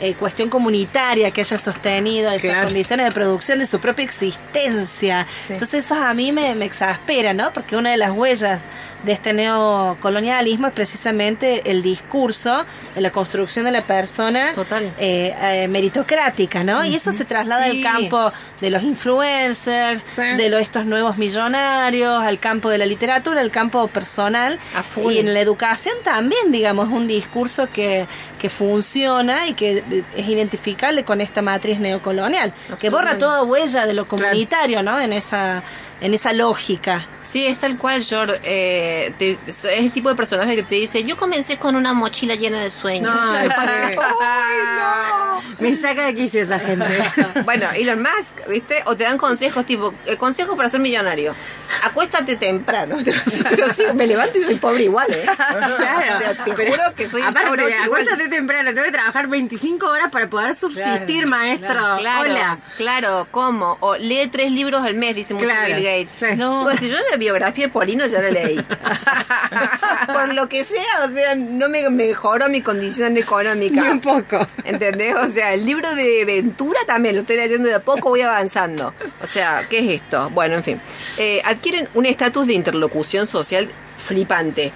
Speaker 4: eh, cuestión comunitaria que haya sostenido esas
Speaker 3: Claro.
Speaker 4: condiciones de producción de su propia existencia. Entonces eso a mí me, me exaspera, ¿no? Porque una de las huellas de este neocolonialismo es precisamente el discurso de la construcción de la persona
Speaker 1: Total.
Speaker 4: eh, eh, meritocrática, ¿no? Y eso se traslada
Speaker 1: Sí.
Speaker 4: al campo de los influencers,
Speaker 3: Sí.
Speaker 4: de los, estos nuevos millonarios, al campo de la literatura, al campo personal. Y en la educación también, digamos, un discurso que, que funciona y que es identificable con esta matriz neocolonial, que borra toda huella de lo comunitario, ¿no? En esa, en esa lógica.
Speaker 1: Sí, es tal cual, George. Eh, te- es el tipo de personaje que te dice, yo comencé con una mochila llena de sueños.
Speaker 3: No, sí. Me saca de quicio esa gente.
Speaker 1: bueno, Elon Musk, ¿viste? O te dan consejos tipo, eh, consejo para ser millonario. Acuéstate temprano. Pero sí, me levanto y soy pobre igual, ¿eh?
Speaker 3: Claro.
Speaker 1: O sea, te
Speaker 3: Pero-
Speaker 1: juro que soy
Speaker 3: Aparte,
Speaker 1: pobre igual.
Speaker 3: acuéstate temprano, tengo que trabajar 25 horas para poder subsistir,
Speaker 4: Claro,
Speaker 3: maestro.
Speaker 1: Claro,
Speaker 3: Hola.
Speaker 1: claro, ¿cómo? O lee tres libros al mes, dice mucho
Speaker 3: Claro,
Speaker 1: Bill Gates.
Speaker 3: sí.
Speaker 4: No.
Speaker 1: Bueno, si yo la biografía de Polino ya la leí. Por lo que sea, o sea, no me mejoró mi condición económica.
Speaker 3: Ni un poco.
Speaker 1: ¿Entendés? O sea, el libro de Ventura también lo estoy leyendo de a poco, voy avanzando. O sea, ¿qué es esto? Bueno, en fin. Eh, adquieren un estatus de interlocución social flipante.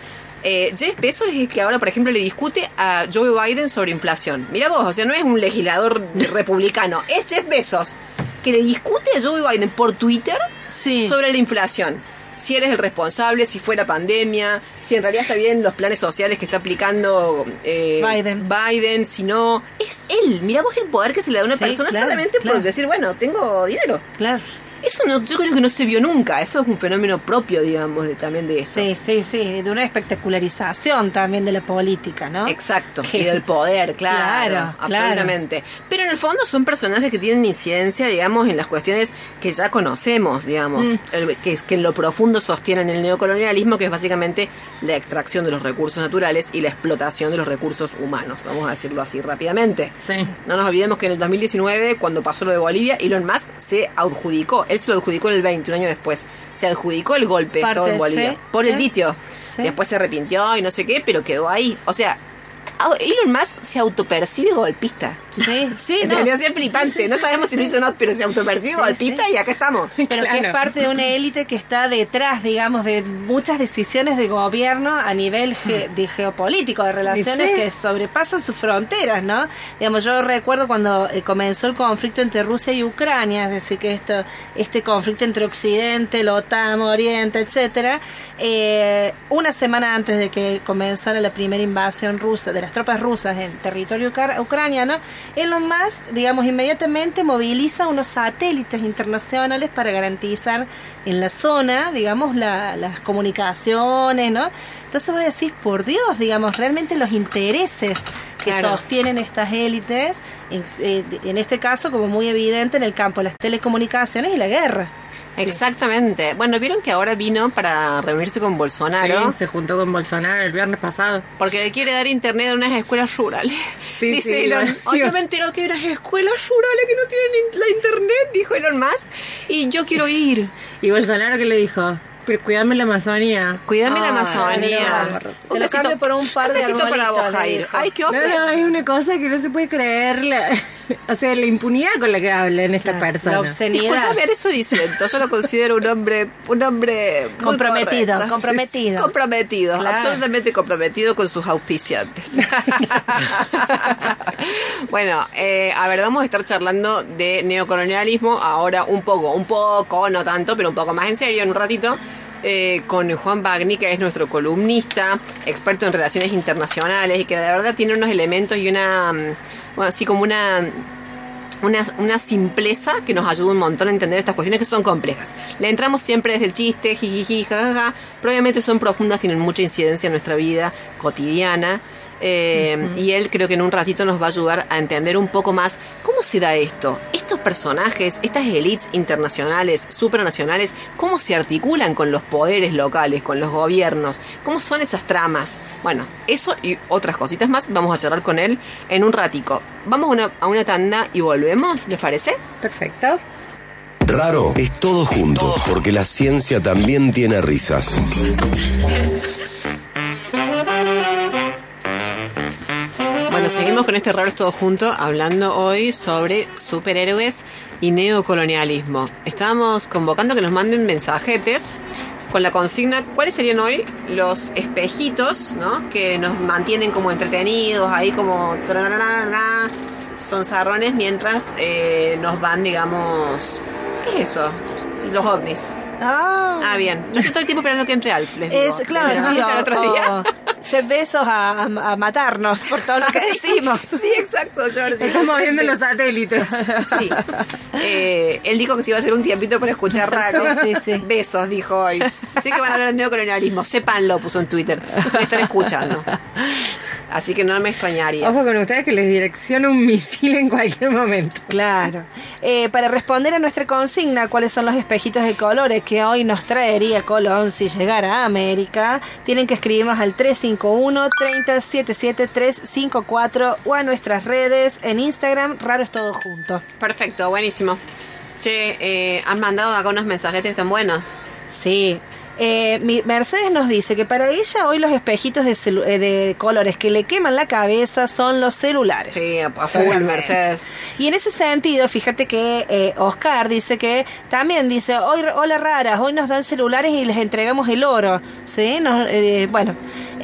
Speaker 1: Eh, Jeff Bezos es el que ahora, por ejemplo, le discute a Joe Biden sobre inflación. Mira vos, o sea, no es un legislador republicano, es Jeff Bezos que le discute a Joe Biden por Twitter
Speaker 4: Sí.
Speaker 1: sobre la inflación. Si eres el responsable, si fue la pandemia, si en realidad está bien los planes sociales que está aplicando eh,
Speaker 4: Biden.
Speaker 1: Biden, si no. Es él. Mira vos el poder que se le da a una
Speaker 4: Sí,
Speaker 1: persona
Speaker 4: claro,
Speaker 1: solamente
Speaker 4: claro.
Speaker 1: por decir, bueno, tengo dinero.
Speaker 4: Claro.
Speaker 1: Eso no, yo creo que no se vio nunca. Eso es un fenómeno propio, digamos, de, también de eso.
Speaker 4: Sí, sí, sí, de una espectacularización también de la política, ¿no?
Speaker 1: Exacto, y del poder, claro,
Speaker 4: Claro,
Speaker 1: absolutamente. Pero en el fondo son personajes que tienen incidencia, digamos, en las cuestiones que ya conocemos, digamos,
Speaker 4: Mm.
Speaker 1: el- que, que en lo profundo sostienen el neocolonialismo, que es básicamente la extracción de los recursos naturales y la explotación de los recursos humanos, vamos a decirlo así rápidamente.
Speaker 3: Sí.
Speaker 1: No nos olvidemos que en el 2019, cuando pasó lo de Bolivia, Elon Musk se adjudicó, él se lo adjudicó en el 20, un año después, se adjudicó el golpe
Speaker 4: Parte,
Speaker 1: Estado en Bolivia
Speaker 4: sí,
Speaker 1: por
Speaker 4: sí.
Speaker 1: el litio.
Speaker 4: Sí.
Speaker 1: Después se arrepintió y no sé qué, pero quedó ahí. O sea, Elon Musk se autopercibe golpista.
Speaker 4: Sí, sí, no.
Speaker 1: ¿Entendés? Es flipante.
Speaker 4: Sí, sí,
Speaker 1: no sabemos
Speaker 4: sí,
Speaker 1: si lo hizo o no, pero se autopercibe
Speaker 4: Sí,
Speaker 1: golpista
Speaker 4: sí.
Speaker 1: y acá estamos.
Speaker 4: Pero que es parte de una élite que está detrás, digamos, de muchas decisiones de gobierno a nivel ge- de geopolítico, de relaciones
Speaker 3: sí.
Speaker 4: que sobrepasan sus fronteras, ¿no? Digamos, yo recuerdo cuando eh, comenzó el conflicto entre Rusia y Ucrania, es decir, que esto, este conflicto entre Occidente, la OTAN, Oriente, etcétera, eh, una semana antes de que comenzara la primera invasión rusa, de las tropas rusas en territorio ucra- ucraniano, Elon Musk, digamos, inmediatamente moviliza unos satélites internacionales para garantizar en la zona, digamos, la- las comunicaciones, ¿no? Entonces voy a decir, por Dios, digamos, realmente los intereses que
Speaker 1: Claro.
Speaker 4: sostienen estas élites, en, eh, en este caso como muy evidente en el campo de las telecomunicaciones y la guerra.
Speaker 1: Exactamente. Bueno, vieron que ahora vino para reunirse con Bolsonaro.
Speaker 3: Sí, se juntó con Bolsonaro el viernes pasado.
Speaker 1: Porque le quiere dar internet a unas escuelas rurales.
Speaker 3: Sí,
Speaker 1: Dice
Speaker 3: sí,
Speaker 1: Elon.
Speaker 3: lo-
Speaker 1: Hoy me que hay unas escuelas rurales que no tienen la internet, dijo Elon Musk. Y yo quiero ir.
Speaker 3: ¿Y Bolsonaro qué le dijo? Pero cuidame la Amazonía.
Speaker 1: Cuídame la Amazonía.
Speaker 3: no.
Speaker 4: Te lo cambio por un par
Speaker 1: un
Speaker 4: de
Speaker 1: besito para
Speaker 4: dijo.
Speaker 1: Ay, qué
Speaker 3: No,
Speaker 1: hombre.
Speaker 3: no, hay una cosa que no se puede creer. La, o sea, la impunidad con la que hablan esta
Speaker 4: Claro,
Speaker 3: persona.
Speaker 4: La obscenidad.
Speaker 1: Disculpame, eso diciendo. Yo lo considero un hombre, un hombre muy
Speaker 4: Comprometido,
Speaker 1: correcto.
Speaker 4: comprometido.
Speaker 1: Comprometido,
Speaker 4: Claro.
Speaker 1: absolutamente comprometido con sus auspiciantes. bueno, eh, a ver, vamos a estar charlando de neocolonialismo ahora un poco, un poco, no tanto, pero un poco más en serio en un ratito. Eh, con Juan Bagni, que es nuestro columnista, experto en relaciones internacionales y que de verdad tiene unos elementos y una, mm, así como una una, una simpleza que nos ayuda un montón a entender estas cuestiones que son complejas. Le entramos siempre desde el chiste, jijiji, jajaja, pero obviamente son profundas, tienen mucha incidencia en nuestra vida cotidiana. Eh, Y él creo que en un ratito nos va a ayudar a entender un poco más cómo se da esto. Estos personajes, estas elites internacionales, supranacionales, cómo se articulan con los poderes locales, con los gobiernos, cómo son esas tramas. Bueno, eso y otras cositas más vamos a charlar con él en un ratico. Vamos a una, a una tanda y volvemos, ¿les parece?
Speaker 3: Perfecto.
Speaker 5: Raro es todo junto, porque la ciencia también tiene risas.
Speaker 1: Seguimos con este raro todo junto, hablando hoy sobre superhéroes y neocolonialismo. Estábamos convocando que nos manden mensajetes con la consigna, ¿cuáles serían hoy los espejitos, ¿no? Que nos mantienen como entretenidos, ahí como son zarrones mientras eh, nos van, digamos, ¿qué es eso? Los ovnis.
Speaker 4: Ah,
Speaker 1: Ah, bien. Yo estoy todo el tiempo esperando que entre Alf, les digo.
Speaker 4: es claro,
Speaker 1: Les
Speaker 4: sí, o-
Speaker 1: otro día.
Speaker 4: o- Jeff Bezos a, a- a matarnos por todo lo que decimos.
Speaker 1: Sí, exacto, George.
Speaker 3: Estamos viendo los satélites.
Speaker 1: Sí. Eh, él dijo que se iba a hacer un tiempito para escuchar raro.
Speaker 4: Sí, sí, sí.
Speaker 1: Besos, dijo hoy. Sí que van a hablar de neocolonialismo. Sépanlo, puso en Twitter. Me están escuchando. Así que no me extrañaría.
Speaker 3: Ojo con ustedes que les direcciona un misil en cualquier momento.
Speaker 4: Claro. Eh, para responder a nuestra consigna, cuáles son los espejitos de colores que hoy nos traería Colón si llegara a América, tienen que escribirnos al 351 3077 354 o a nuestras redes en Instagram, raro es todo junto.
Speaker 1: Perfecto, buenísimo. Che, eh, han mandado acá unos mensajetes tan buenos.
Speaker 4: Sí. Eh, mi- Mercedes nos dice que para ella hoy los espejitos de, eh, de colores que le queman la cabeza son los celulares.
Speaker 1: Sí, a, a full, Mercedes.
Speaker 4: Y en ese sentido, fíjate que eh, Oscar dice que también dice, hoy, hola raras, hoy nos dan celulares y les entregamos el oro. ¿Sí? Nos- eh, bueno,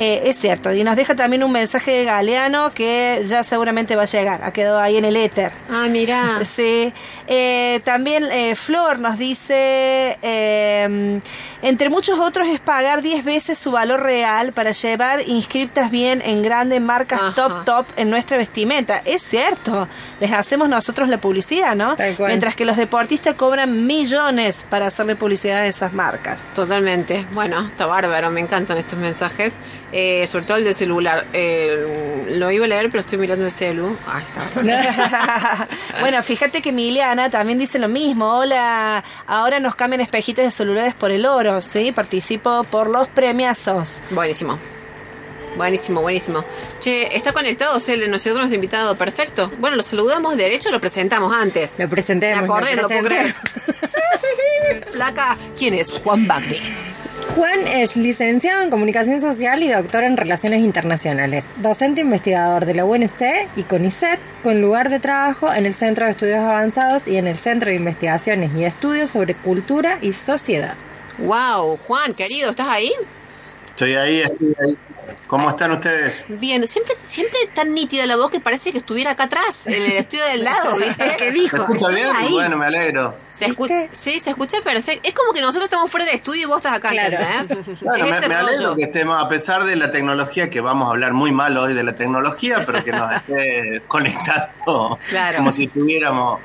Speaker 4: eh, es cierto. Y nos deja también un mensaje de Galeano que ya seguramente va a llegar. Ha quedado ahí en el éter.
Speaker 1: Ah, mira.
Speaker 4: Sí. Eh, también eh, Flor nos dice, eh, entre muchos otros es pagar 10 veces su valor real para llevar inscriptas bien en grandes marcas
Speaker 1: Ajá.
Speaker 4: top top en nuestra vestimenta. Es cierto, les hacemos nosotros la publicidad, ¿no?
Speaker 3: Tal cual.
Speaker 4: Mientras que los deportistas cobran millones para hacerle publicidad a esas marcas.
Speaker 1: Totalmente. Bueno, está bárbaro, me encantan estos mensajes. Eh, sobre todo el del celular. Eh, lo iba a leer, pero estoy mirando el celu. Ahí está.
Speaker 4: bueno, fíjate que Miliana también dice lo mismo. Hola, ahora nos cambian espejitos de celulares por el oro, ¿sí? Participo por los premiazos.
Speaker 1: Buenísimo. Buenísimo, buenísimo. Che, ¿está conectado el de nosotros, nuestro invitado? Perfecto. Bueno, lo saludamos de derecho o lo presentamos antes.
Speaker 3: Lo presentemos.
Speaker 1: Me acordé, no
Speaker 3: lo
Speaker 1: lo puedo creer. Flaca, ¿quién es? Juan Bagni.
Speaker 3: Juan es licenciado en Comunicación Social y doctor en Relaciones Internacionales, docente investigador de la UNC y CONICET, con lugar de trabajo en el Centro de Estudios Avanzados y en el Centro de Investigaciones y Estudios sobre Cultura y Sociedad.
Speaker 1: Wow, Juan, querido, ¿estás ahí?
Speaker 6: Estoy ahí, estoy ahí. ¿Cómo están ustedes?
Speaker 1: Bien, siempre, siempre tan nítida la voz que parece que estuviera acá atrás, en el estudio del lado, ¿viste?
Speaker 3: ¿Qué
Speaker 6: ¿Me
Speaker 3: dijo?
Speaker 6: escucha
Speaker 3: Estoy
Speaker 6: bien?
Speaker 3: ahí.
Speaker 6: Bueno, me alegro.
Speaker 1: Se escucha, sí, se escucha perfecto. Es como que nosotros estamos fuera del estudio y vos estás acá,
Speaker 3: Claro.
Speaker 1: ¿entendés?
Speaker 6: Bueno,
Speaker 1: Es
Speaker 6: me, alegro que estemos, a pesar de la tecnología, que vamos a hablar muy mal hoy de la tecnología, pero que nos esté conectando
Speaker 1: Claro.
Speaker 6: como si estuviéramos...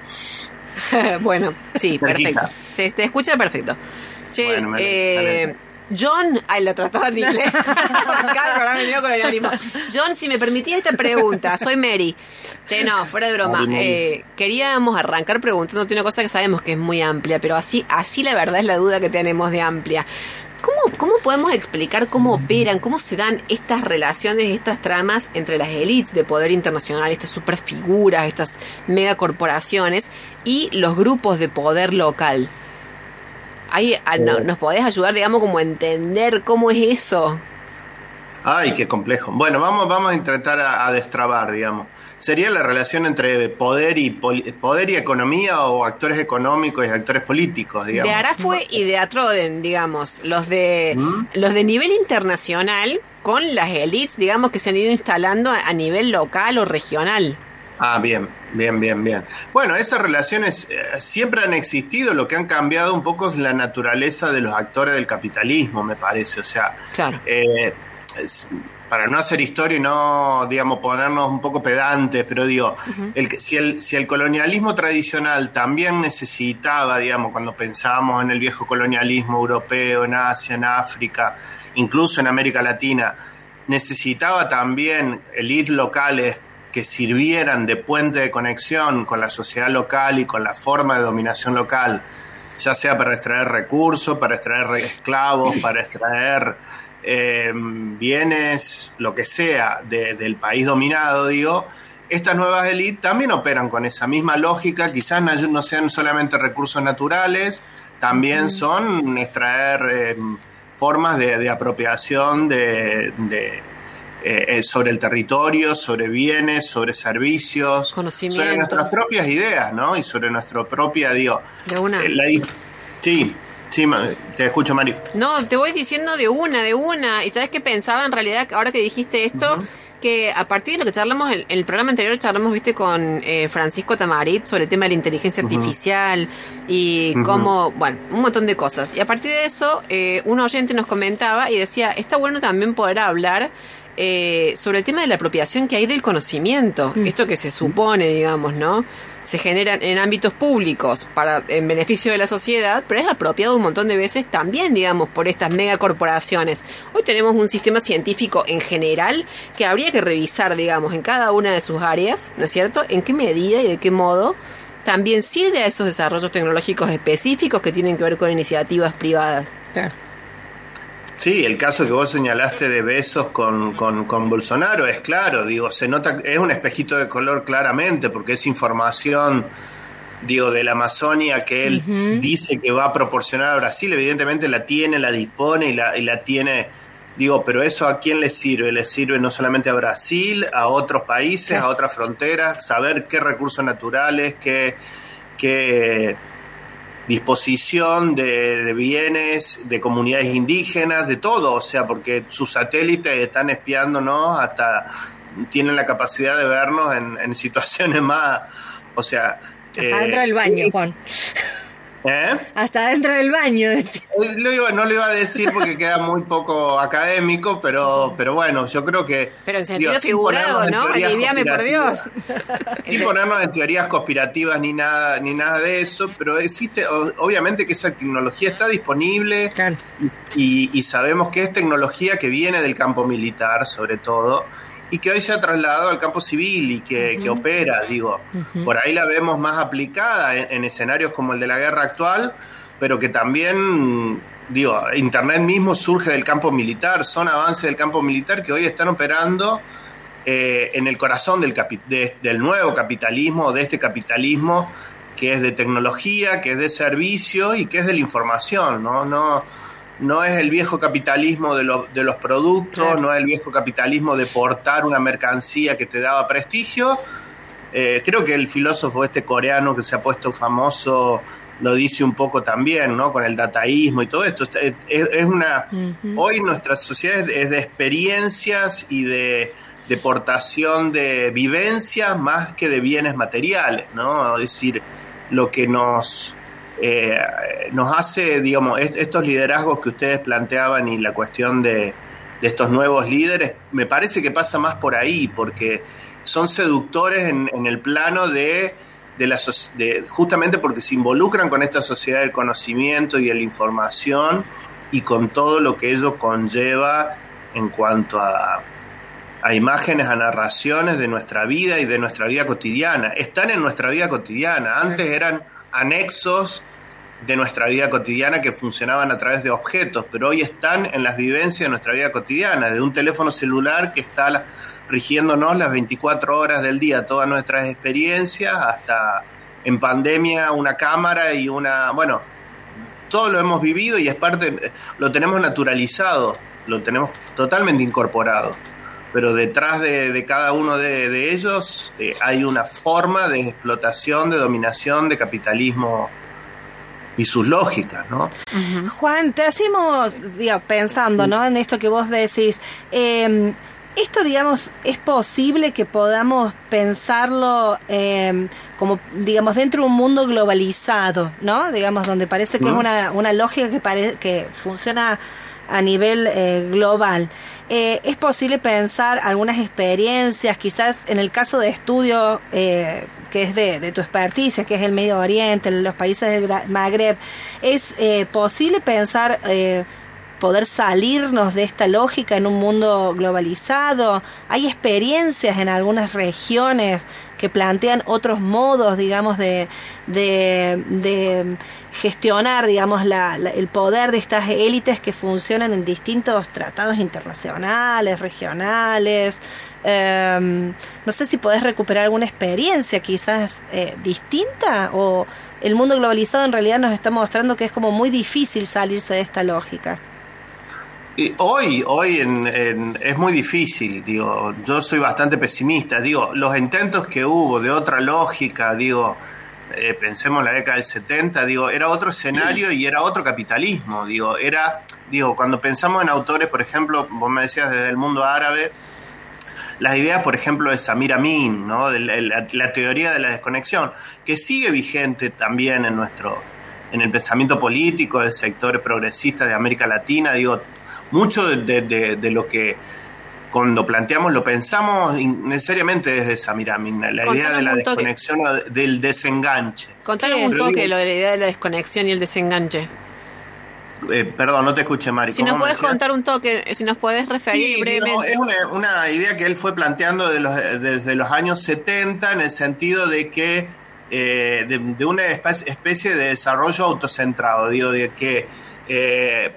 Speaker 1: bueno, sí, perfecto. Se te escucha perfecto. Che,
Speaker 6: Bueno, me
Speaker 1: eh,
Speaker 6: alegro.
Speaker 1: John, ay, lo trataba en inglés. Cada programa venía con el ánimo. John, si me permitía esta pregunta, soy Mary. Che, no, fuera de broma.
Speaker 6: Mary, Mary.
Speaker 1: Eh, queríamos arrancar preguntándote una cosa que sabemos que es muy amplia, pero así, así la verdad es la duda que tenemos de amplia. ¿Cómo, ¿Cómo podemos explicar cómo operan, cómo se dan estas relaciones, estas tramas entre las élites de poder internacional, estas superfiguras, estas megacorporaciones y los grupos de poder local? Ahí, ah, no- ¿Nos podés ayudar, digamos, como a entender cómo es eso?
Speaker 6: Ay, qué complejo. Bueno, vamos, vamos a intentar a, a destrabar, digamos. Sería la relación entre poder y poli- poder y economía o actores económicos y actores políticos, digamos.
Speaker 1: De Arafue y de Atroden, digamos, los de los de nivel internacional con las élites, digamos, que se han ido instalando a, a nivel local o regional.
Speaker 6: Ah, bien, bien, bien, bien. Bueno, esas relaciones eh, siempre han existido, lo que han cambiado un poco es la naturaleza de los actores del capitalismo, me parece. O sea,
Speaker 1: Claro.
Speaker 6: eh, es- para no hacer historia y no, digamos, ponernos un poco pedantes, pero digo, el, que- si, el, si el colonialismo tradicional también necesitaba, digamos, cuando pensábamos en el viejo colonialismo europeo, en Asia, en África, incluso en América Latina, necesitaba también élites locales que sirvieran de puente de conexión con la sociedad local y con la forma de dominación local, ya sea para extraer recursos, para extraer esclavos, para extraer eh, bienes, lo que sea, de- del país dominado, digo, estas nuevas élites también operan con esa misma lógica, quizás no, no sean solamente recursos naturales, también son extraer eh, formas de, de apropiación de, de, eh, eh, sobre el territorio, sobre bienes, sobre servicios, sobre nuestras propias ideas, ¿no? Y sobre nuestra propia, digo,
Speaker 1: De una.
Speaker 6: eh, la sí, sí, te escucho, Mari.
Speaker 1: No, te voy diciendo de una, de una. Y sabes qué pensaba en realidad, ahora que dijiste esto, que a partir de lo que charlamos, en, el programa anterior charlamos, viste, con eh, Francisco Tamarit sobre el tema de la inteligencia artificial y cómo, bueno, un montón de cosas. Y a partir de eso, eh, un oyente nos comentaba y decía, está bueno también poder hablar eh, sobre el tema de la apropiación que hay del conocimiento. Esto que se supone, digamos, ¿no? Se generan en ámbitos públicos para en beneficio de la sociedad, pero es apropiado un montón de veces también, digamos, por estas megacorporaciones. Hoy tenemos un sistema científico en general que habría que revisar, digamos, en cada una de sus áreas, ¿no es cierto? En qué medida y de qué modo también sirve a esos desarrollos tecnológicos específicos que tienen que ver con iniciativas privadas.
Speaker 3: Claro.
Speaker 6: Sí, el caso que vos señalaste de besos con, con, con Bolsonaro es claro, digo, se nota, es un espejito de color claramente, porque es información, digo, de la Amazonia que él dice que va a proporcionar a Brasil, evidentemente la tiene, la dispone y la, y la tiene, digo, pero eso a quién le sirve? Le sirve no solamente a Brasil, a otros países, a otras fronteras, saber qué recursos naturales, qué, qué disposición de, de bienes, de comunidades indígenas, de todo, o sea, porque sus satélites están espiándonos hasta tienen la capacidad de vernos en, en situaciones más, o sea...
Speaker 3: Hasta
Speaker 6: eh,
Speaker 3: dentro del baño, Juan.
Speaker 6: ¿Eh?
Speaker 3: Hasta dentro del baño.
Speaker 6: Eh, lo iba- no lo iba a decir porque queda muy poco académico, pero, pero bueno, yo creo que...
Speaker 1: Pero en sentido
Speaker 6: digo,
Speaker 1: figurado,
Speaker 6: ponernos en
Speaker 1: ¿no?
Speaker 6: teorías
Speaker 1: Aliviame, por Dios.
Speaker 6: conspirativas. Sin ponernos en teorías conspirativas ni nada, ni nada de eso, pero existe, obviamente que esa tecnología está disponible
Speaker 3: Claro.
Speaker 6: y, y sabemos que es tecnología que viene del campo militar, sobre todo, y que hoy se ha trasladado al campo civil y que, que opera, digo. Por ahí la vemos más aplicada en, en escenarios como el de la guerra actual, pero que también, digo, Internet mismo surge del campo militar, son avances del campo militar que hoy están operando eh, en el corazón del, de- del nuevo capitalismo, de este capitalismo que es de tecnología, que es de servicio y que es de la información, ¿no? No, no es el viejo capitalismo de, los de los productos,
Speaker 1: Claro.
Speaker 6: no es el viejo capitalismo de portar una mercancía que te daba prestigio. Eh, creo que el filósofo este coreano que se ha puesto famoso lo dice un poco también, ¿no? Con el dataísmo y todo esto. Es, una. Hoy nuestra sociedad es de, experiencias y de, de portación de vivencias más que de bienes materiales, ¿no? Es decir, lo que nos. Eh, nos hace, digamos, est- estos liderazgos que ustedes planteaban y la cuestión de, de estos nuevos líderes, me parece que pasa más por ahí, porque son seductores en, en el plano de, de la de- justamente porque se involucran con esta sociedad del conocimiento y de la información y con todo lo que ello conlleva en cuanto a, a imágenes, a narraciones de nuestra vida y de nuestra vida cotidiana. Están en nuestra vida cotidiana. Antes eran anexos de nuestra vida cotidiana que funcionaban a través de objetos, pero hoy están en las vivencias de nuestra vida cotidiana, de un teléfono celular que está rigiéndonos las 24 horas del día, todas nuestras experiencias, hasta en pandemia una cámara y una, bueno, todo lo hemos vivido y es parte, lo tenemos naturalizado, lo tenemos totalmente incorporado, pero detrás de, cada uno de, ellos eh, hay una forma de explotación, de dominación, de capitalismo y sus lógicas, ¿no?
Speaker 4: Juan, te hacemos, digamos, pensando, ¿no? En esto que vos decís. Eh, esto, digamos, es posible que podamos pensarlo em, como, digamos, dentro de un mundo globalizado, ¿no? Digamos, donde parece que es una, una lógica que, que funciona a nivel eh, global. Eh, es posible pensar algunas experiencias, quizás en el caso de estudio eh, que es de, de, tu experticia, que es el Medio Oriente, los países del Magreb, es posible pensar poder salirnos de esta lógica en un mundo globalizado. Hay experiencias en algunas regiones que plantean otros modos, digamos, de, de, gestionar, digamos, el poder de estas élites que funcionan en distintos tratados internacionales, regionales. Em, no sé si podés recuperar alguna experiencia quizás eh, distinta o el mundo globalizado en realidad nos está mostrando que es como muy difícil salirse de esta lógica
Speaker 6: hoy, hoy es muy difícil, digo, yo soy bastante pesimista, digo, los intentos que hubo de otra lógica, digo, eh, pensemos en la década del 70, digo, era otro escenario y era otro capitalismo, digo, era, digo, cuando pensamos en autores, por ejemplo, vos me decías desde el mundo árabe, las ideas, por ejemplo, de Samir Amin, ¿no? De la, la teoría de la desconexión, que sigue vigente también en nuestro, en el pensamiento político del sector progresista de América Latina, digo, mucho de, lo que cuando planteamos lo pensamos necesariamente desde Samiramin, la idea de la desconexión del desenganche.
Speaker 1: Contanos un toque lo de la idea de la desconexión y el desenganche.
Speaker 6: Eh, perdón, no te escuché, Mari.
Speaker 1: Si nos puedes contar un toque, si nos puedes referir brevemente.
Speaker 6: es una, idea que él fue planteando desde los años 70 en el sentido de que eh, de, una especie de desarrollo autocentrado, digo, de que eh,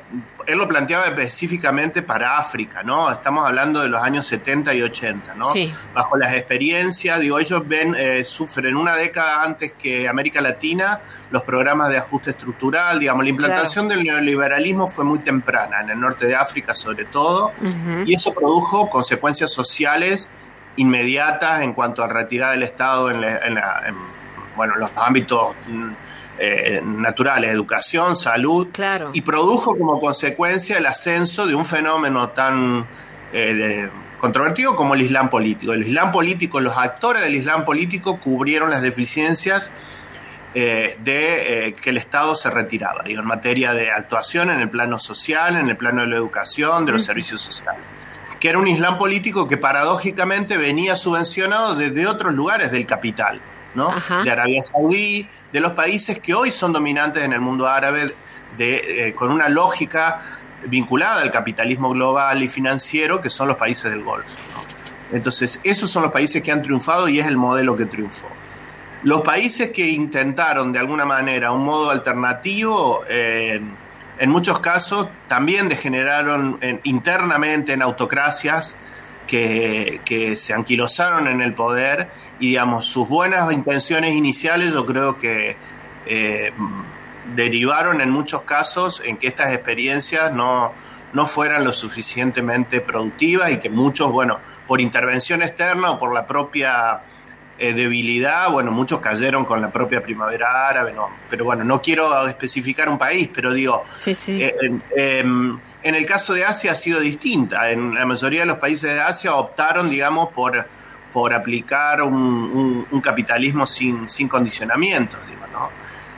Speaker 6: él lo planteaba específicamente para África, ¿no? Estamos hablando de los años 70 y 80, ¿no? Sí. Bajo las experiencias, digo, ellos ven, eh, sufren una década antes que América Latina los programas de ajuste estructural, digamos, la implantación del neoliberalismo fue muy temprana, en el norte de África sobre todo, y eso produjo consecuencias sociales inmediatas en cuanto a retirada del Estado en, bueno, los ámbitos mm, eh, naturales, educación, salud, y produjo como consecuencia el ascenso de un fenómeno tan eh, controvertido como el Islam político. El Islam político, los actores del Islam político cubrieron las deficiencias eh, de que el Estado se retiraba, digo, en materia de actuación en el plano social, en el plano de la educación, de los servicios sociales que era un Islam político que paradójicamente venía subvencionado desde otros lugares del capital. De Arabia Saudí, de los países que hoy son dominantes en el mundo árabe, de, eh, con una lógica vinculada al capitalismo global y financiero, que son los países del Golfo. Entonces, esos son los países que han triunfado y es el modelo que triunfó. Los países que intentaron de alguna manera un modo alternativo, eh, en muchos casos también degeneraron internamente en autocracias que, que, se anquilosaron en el poder y digamos, sus buenas intenciones iniciales yo creo que eh, derivaron en muchos casos en que estas experiencias no, no fueran lo suficientemente productivas y que muchos, bueno, por intervención externa o por la propia eh, debilidad, bueno, muchos cayeron con la propia primavera árabe, no, pero bueno, no quiero especificar un país, pero digo,
Speaker 1: sí, sí.
Speaker 6: Eh, em, en el caso de Asia ha sido distinta, en la mayoría de los países de Asia optaron, digamos, por por aplicar un, capitalismo sin, sin condicionamientos, digo, ¿no?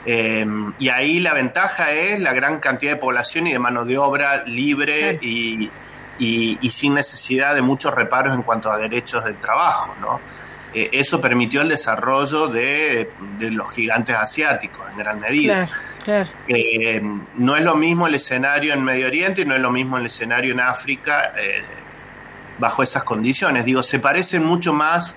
Speaker 6: Eh, y ahí la ventaja es la gran cantidad de población y de mano de obra libre y, sin necesidad de muchos reparos en cuanto a derechos del trabajo, ¿no? Eh, eso permitió el desarrollo de, los gigantes asiáticos en gran medida. Eh, no es lo mismo el escenario en Medio Oriente y no es lo mismo el escenario en África eh, bajo esas condiciones. Digo, se parecen mucho más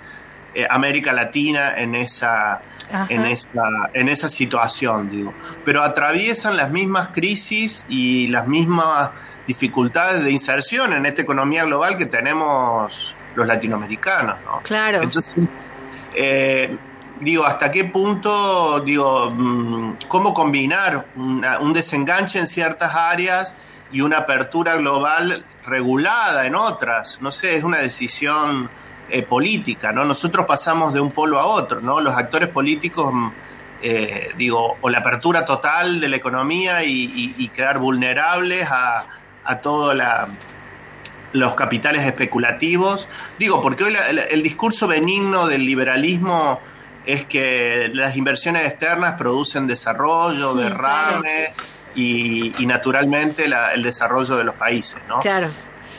Speaker 6: eh, América Latina en esa, en esa, en esa situación, digo. Pero atraviesan las mismas crisis y las mismas dificultades de inserción en esta economía global que tenemos los latinoamericanos, ¿no?
Speaker 1: Claro.
Speaker 6: Entonces, eh, digo, ¿hasta qué punto, digo, mm, cómo combinar un desenganche en ciertas áreas y una apertura global regulada en otras? No sé, es una decisión eh, política, ¿no? Nosotros pasamos de un polo a otro, ¿no? Los actores políticos, mm, eh, digo, o la apertura total de la economía y, quedar vulnerables a, a todos los capitales especulativos. Digo, porque hoy el discurso benigno del liberalismo es que las inversiones externas producen desarrollo, derrame y, naturalmente el desarrollo de los países, ¿no?
Speaker 1: Claro.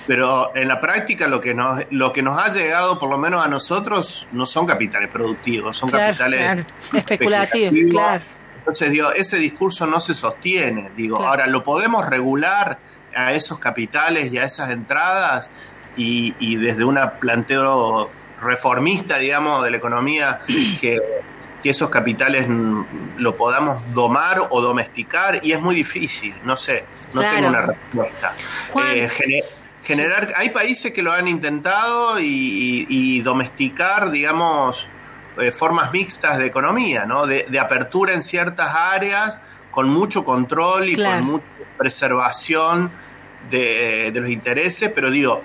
Speaker 6: Pero en la práctica lo que nos lo que nos ha llegado, por lo menos a nosotros, no son capitales productivos, son capitales
Speaker 4: especulativos. Claro.
Speaker 6: Entonces, digo, ese discurso no se sostiene. Digo, ahora lo podemos regular a esos capitales y a esas entradas y, y desde un planteo reformista, digamos, de la economía que, que esos capitales lo podamos domar o domesticar y es muy difícil, no sé, no tengo una respuesta. Eh, generar, hay países que lo han intentado y, domesticar, digamos, eh, formas mixtas de economía, ¿no? De, apertura en ciertas áreas, con mucho control y con mucha preservación de, de, los intereses, pero digo,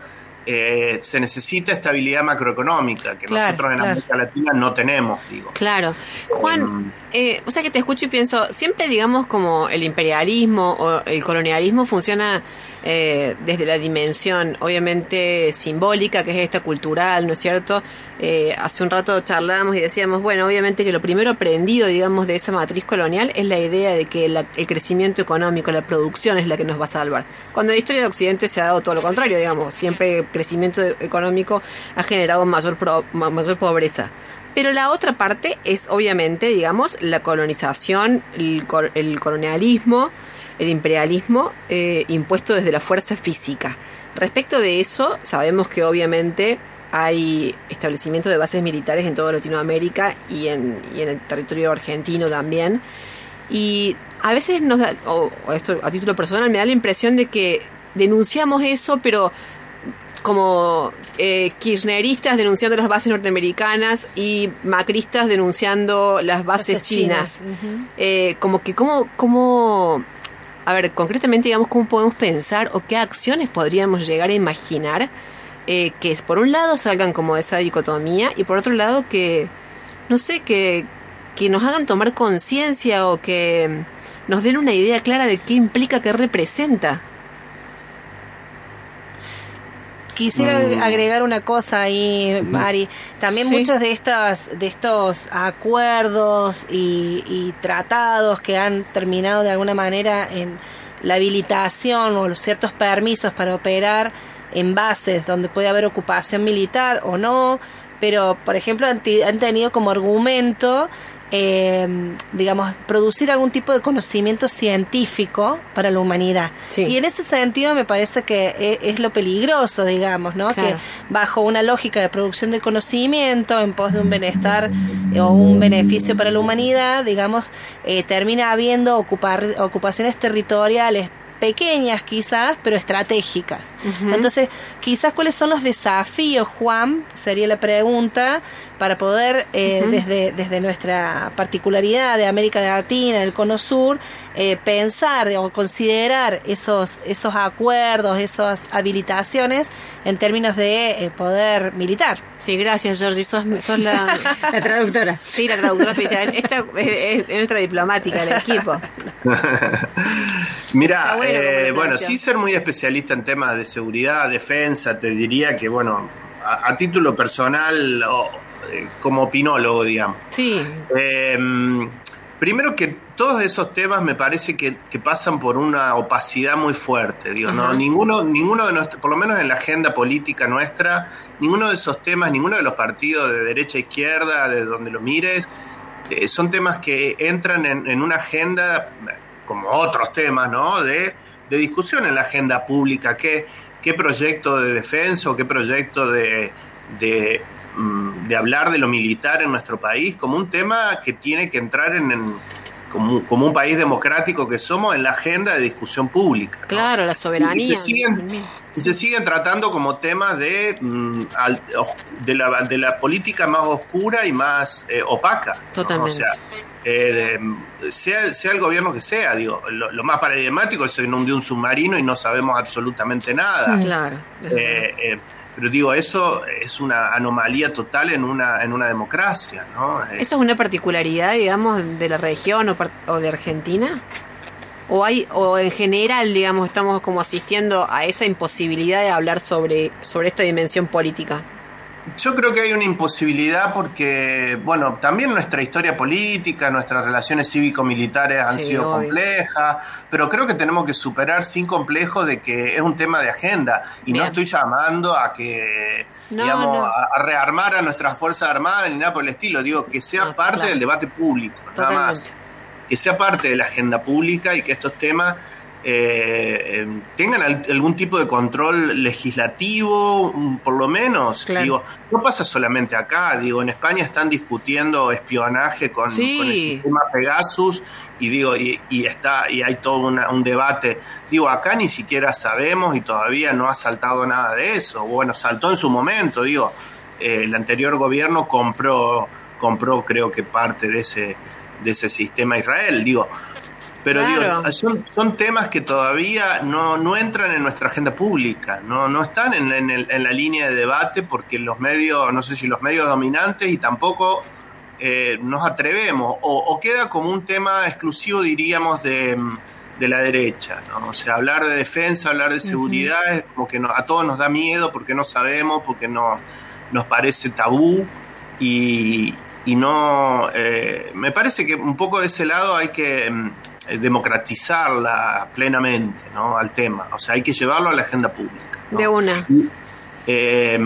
Speaker 6: eh, se necesita estabilidad macroeconómica, que nosotros en América Latina no tenemos, digo.
Speaker 1: Claro. Juan, eh, eh, o sea que te escucho y pienso, siempre digamos como el imperialismo o el colonialismo funciona eh, desde la dimensión obviamente simbólica, que es esta cultural, ¿no es cierto? Eh, hace un rato charlábamos y decíamos, bueno, obviamente que lo primero aprendido, digamos, de esa matriz colonial es la idea de que el crecimiento económico, la producción es la que nos va a salvar. Cuando en la historia de Occidente se ha dado todo lo contrario, digamos, siempre el crecimiento económico ha generado mayor, mayor pobreza. Pero la otra parte es obviamente, digamos, la colonización, el, el colonialismo, el imperialismo eh, impuesto desde la fuerza física. Respecto de eso, sabemos que obviamente hay establecimiento de bases militares en toda Latinoamérica y en, y en el territorio argentino también. Y a veces nos da, o, esto a título personal, me da la impresión de que denunciamos eso, pero como eh, kirchneristas denunciando las bases norteamericanas y macristas denunciando las bases, chinas. Eh, como que, como, como a ver, concretamente, digamos, cómo podemos pensar o qué acciones podríamos llegar a imaginar eh, que por un lado salgan como de esa dicotomía y por otro lado que, no sé, que, que nos hagan tomar conciencia o que nos den una idea clara de qué implica, qué representa.
Speaker 4: Quisiera mm. agregar una cosa ahí, Mari. También muchos de estos, de estos acuerdos y, tratados que han terminado de alguna manera en la habilitación o los ciertos permisos para operar en bases donde puede haber ocupación militar o no, pero por ejemplo han, han tenido como argumento eh, digamos, producir algún tipo de conocimiento científico para la humanidad. Y en ese sentido me parece que e, es, lo peligroso, digamos, ¿no? Que bajo una lógica de producción de conocimiento en pos de un bienestar o un beneficio para la humanidad, digamos, eh, termina habiendo ocupar, ocupaciones territoriales pequeñas quizás, pero estratégicas. Entonces, quizás cuáles son los desafíos, Juan, sería la pregunta, para poder, eh, desde, desde nuestra particularidad de América Latina, el Cono Sur, eh, pensar o considerar esos, esos acuerdos, esas habilitaciones en términos de eh, poder militar.
Speaker 1: Sí, gracias, Georgie. Sos, la,
Speaker 3: la, traductora.
Speaker 1: Sí, la traductora especial. Esta es, nuestra diplomática del equipo.
Speaker 6: Mira, bueno, bueno, sí ser muy especialista en temas de seguridad, defensa, te diría que, bueno, a, título personal o como opinólogo, digamos.
Speaker 1: Sí.
Speaker 6: Em, primero que todos esos temas me parece que, pasan por una opacidad muy fuerte. Digo, ¿no? Ninguno, ninguno de nuestros, por lo menos en la agenda política nuestra, ninguno de esos temas, ninguno de los partidos de derecha a izquierda, de donde lo mires, eh, son temas que entran en, una agenda como otros temas, ¿no? De, de discusión en la agenda pública. ¿Qué, qué proyecto de defensa o qué proyecto de, de, mm, hablar de lo militar en nuestro país como un tema que tiene que entrar en, en como, como, un país democrático que somos en la agenda de discusión pública. ¿no?
Speaker 1: Claro, la soberanía.
Speaker 6: Y se, siguen, y se siguen tratando como temas de, mm, de, la, de la política más oscura y más eh, opaca.
Speaker 1: Totalmente.
Speaker 6: ¿no? O sea, eh, de, sea, sea el gobierno que sea, digo, lo, lo más paradigmático es que se inundió un submarino y no sabemos absolutamente nada.
Speaker 1: Claro.
Speaker 6: Eh, pero digo, eso es una anomalía total en una, en una democracia, ¿no?
Speaker 1: ¿Eso es una particularidad, digamos, de la región o, o de Argentina? ¿O, hay, ¿O en general, digamos, estamos como asistiendo a esa imposibilidad de hablar sobre, sobre esta dimensión política?
Speaker 6: Yo creo que hay una imposibilidad porque, bueno, también nuestra historia política, nuestras relaciones cívico-militares han
Speaker 1: Sí,
Speaker 6: sido
Speaker 1: obvio.
Speaker 6: complejas, pero creo que tenemos que superar sin complejo de que es un tema de agenda y
Speaker 1: Bien.
Speaker 6: no estoy llamando a que,
Speaker 1: No,
Speaker 6: digamos,
Speaker 1: no.
Speaker 6: A, a rearmar a nuestras Fuerzas Armadas ni nada por el estilo, digo, que sea
Speaker 1: No,
Speaker 6: parte
Speaker 1: claro.
Speaker 6: del debate público, nada más que sea parte de la agenda pública y que estos temas eh, tengan al- algún tipo de control legislativo, mm, por lo menos.
Speaker 1: Claro.
Speaker 6: Digo, no pasa solamente acá, digo, en España están discutiendo espionaje con,
Speaker 1: Sí.
Speaker 6: con el sistema Pegasus y digo, y, y está, y hay todo una- un debate. Digo, acá ni siquiera sabemos y todavía no ha saltado nada de eso. Bueno, saltó en su momento, digo, eh, el anterior gobierno compró, compró creo que parte de ese, de ese sistema Israel, digo. Pero
Speaker 1: Claro.
Speaker 6: digo, son, son temas que todavía no, no entran en nuestra agenda pública, no, no están en, en el- en la línea de debate porque los medios, no sé si los medios dominantes y tampoco eh, nos atrevemos, o, o queda como un tema exclusivo, diríamos, de, de la derecha, ¿no? O sea, hablar de defensa, hablar de seguridad es como que no- a todos nos da miedo porque no sabemos, porque no, nos parece tabú y, y no... eh, me parece que un poco de ese lado hay que mm, democratizarla plenamente, ¿no? Al tema, o sea, hay que llevarlo a la agenda pública. ¿no?
Speaker 1: De una.
Speaker 6: Eh,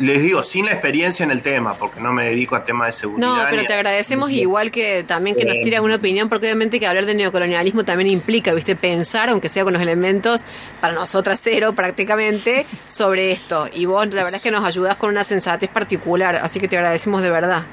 Speaker 6: les digo, sin la experiencia en el tema, porque no me dedico a temas de seguridad.
Speaker 1: No, pero te agradecemos igual que también que nos
Speaker 6: Eh,
Speaker 1: tiras una opinión, porque obviamente que hablar de neocolonialismo también implica, viste, pensar, aunque sea con los elementos, para nosotras cero prácticamente, sobre esto. Y vos la verdad es que nos ayudás con una sensatez particular, así que te agradecemos de verdad.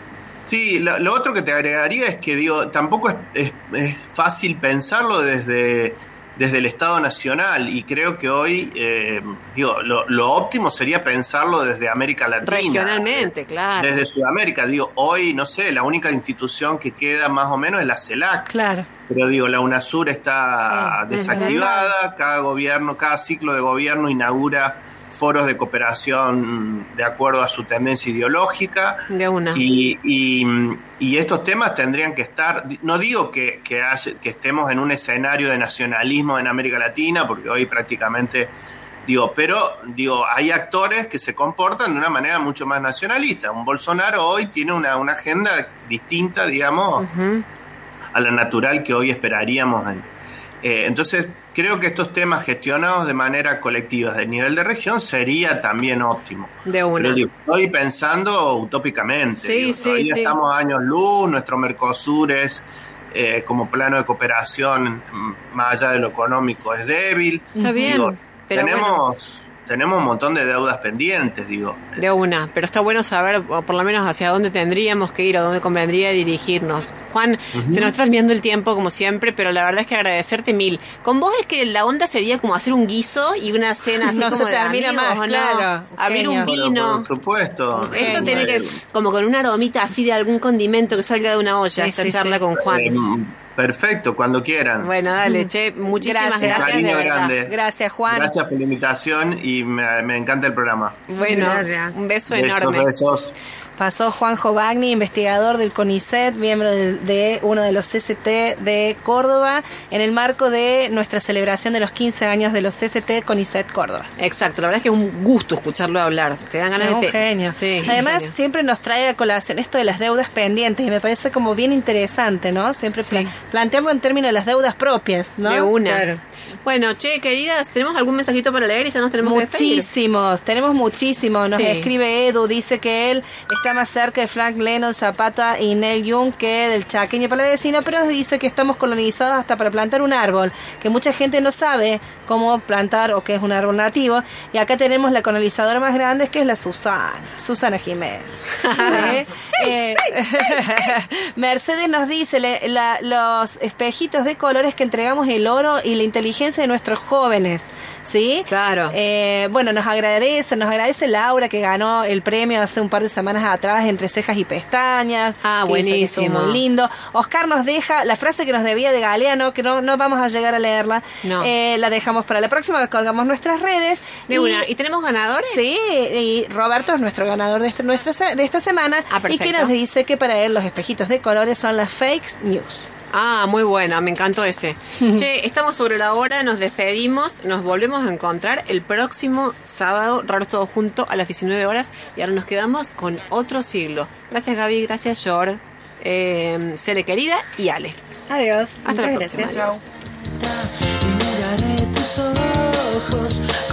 Speaker 6: Sí, lo, lo otro que te agregaría es que digo, tampoco es, es- es fácil pensarlo desde, desde el Estado Nacional y creo que hoy, eh, digo, lo, lo óptimo sería pensarlo desde América Latina.
Speaker 1: Regionalmente, claro.
Speaker 6: Desde Sudamérica, digo, hoy, no sé, la única institución que queda más o menos es la CELAC.
Speaker 4: Claro.
Speaker 6: Pero digo, la UNASUR está
Speaker 4: Sí,
Speaker 6: desactivada, cada gobierno, cada ciclo de gobierno inaugura foros de cooperación de acuerdo a su tendencia ideológica.
Speaker 1: De una.
Speaker 6: Y, y, y estos temas tendrían que estar, no digo que, que, estemos en un escenario de nacionalismo en América Latina, porque hoy prácticamente, digo, pero digo, hay actores que se comportan de una manera mucho más nacionalista. Un Bolsonaro hoy tiene una, una agenda distinta, digamos, a la natural que hoy esperaríamos. En, eh, entonces, creo que estos temas gestionados de manera colectiva de nivel de región sería también óptimo.
Speaker 1: De una.
Speaker 6: Pero digo, estoy pensando utópicamente.
Speaker 1: Sí,
Speaker 6: digo,
Speaker 1: sí,
Speaker 6: todavía
Speaker 1: sí.
Speaker 6: estamos a años luz, nuestro Mercosur es eh, como plano de cooperación, más allá de lo económico, es débil.
Speaker 1: Está bien,
Speaker 6: Digo,
Speaker 1: pero
Speaker 6: tenemos, tenemos un montón de deudas pendientes, digo.
Speaker 1: De una, pero está bueno saber o por lo menos hacia dónde tendríamos que ir o dónde convendría dirigirnos. Juan, se nos está terminando el tiempo como siempre, pero la verdad es que agradecerte mil. Con vos es que la onda sería como hacer un guiso y una cena así
Speaker 4: No
Speaker 1: como
Speaker 4: se
Speaker 1: de amigos,
Speaker 4: más,
Speaker 1: ¿o no?
Speaker 4: claro,
Speaker 1: Abrir un vino.
Speaker 6: por supuesto.
Speaker 1: Esto
Speaker 4: Genio.
Speaker 1: tiene que, como con una aromita así de algún condimento que salga de una olla,
Speaker 4: Sí,
Speaker 1: esta
Speaker 4: sí,
Speaker 1: charla
Speaker 4: sí.
Speaker 1: con Juan.
Speaker 6: Eh, perfecto, cuando quieran.
Speaker 1: Bueno, dale, che, muchísimas
Speaker 4: Gracias.
Speaker 1: gracias,
Speaker 6: Cariño grande.
Speaker 4: Gracias, Juan.
Speaker 6: Gracias por la invitación y me, me encanta el programa.
Speaker 1: Bueno,
Speaker 3: Gracias.
Speaker 1: un beso
Speaker 6: Besos,
Speaker 1: enorme.
Speaker 6: besos.
Speaker 4: Pasó Juanjo Bagni, investigador del CONICET, miembro de, de uno de los CCT de Córdoba, en el marco de nuestra celebración de los 15 años de los CCT CONICET Córdoba.
Speaker 1: Exacto, la verdad es que es un gusto escucharlo hablar. Te dan ganas
Speaker 4: Sí,
Speaker 1: de...
Speaker 4: un genio.
Speaker 1: Sí,
Speaker 4: Además,
Speaker 1: genio.
Speaker 4: siempre nos trae a colación esto de las deudas pendientes y me parece como bien interesante, ¿no? Siempre
Speaker 1: Sí.
Speaker 4: pla- plantearlo en términos de las deudas propias, ¿no?
Speaker 1: De una.
Speaker 3: Claro.
Speaker 1: Bueno, che, queridas, ¿tenemos algún mensajito para leer y ya nos tenemos que despedir?
Speaker 4: Muchísimos, tenemos muchísimos. Nos escribe Edu, dice que él está está más cerca de Frank Lennon, Zapata y Neil Young que del chaqueño palavecino, pero nos dice que estamos colonizados hasta para plantar un árbol, que mucha gente no sabe cómo plantar o qué es un árbol nativo. Y acá tenemos la colonizadora más grande, que es la Susana, Susana Jiménez. Eh, Mercedes nos dice le- la- los espejitos de colores que entregamos el oro y la inteligencia de nuestros jóvenes. ¿Sí?
Speaker 1: Claro.
Speaker 4: Eh, bueno, nos agradece, nos agradece Laura que ganó el premio hace un par de semanas atrás entre cejas y pestañas.
Speaker 1: Ah,
Speaker 4: que dice que
Speaker 1: buenísimo.
Speaker 4: muy lindo. Oscar nos deja la frase que nos debía de Galeano, que no, no vamos a llegar a leerla.
Speaker 1: No.
Speaker 4: Eh, la dejamos para la próxima, colgamos nuestras redes.
Speaker 1: De
Speaker 4: Y-
Speaker 1: una. ¿Y tenemos ganadores?
Speaker 4: Sí, y Roberto es nuestro ganador de, este- nuestra, de esta semana
Speaker 1: Ah,
Speaker 4: y que nos dice que para él los espejitos de colores son las fake news.
Speaker 1: Ah, muy buena, me encantó ese. che, estamos sobre la hora, nos despedimos, nos volvemos a encontrar el próximo sábado, raros todos juntos, a las 19 horas, y ahora nos quedamos con otro siglo. Gracias Gaby, gracias Jord, eh, Cele querida y Ale.
Speaker 3: Adiós.
Speaker 1: Hasta la
Speaker 3: Muchas
Speaker 1: próxima.
Speaker 3: gracias.
Speaker 1: adiós.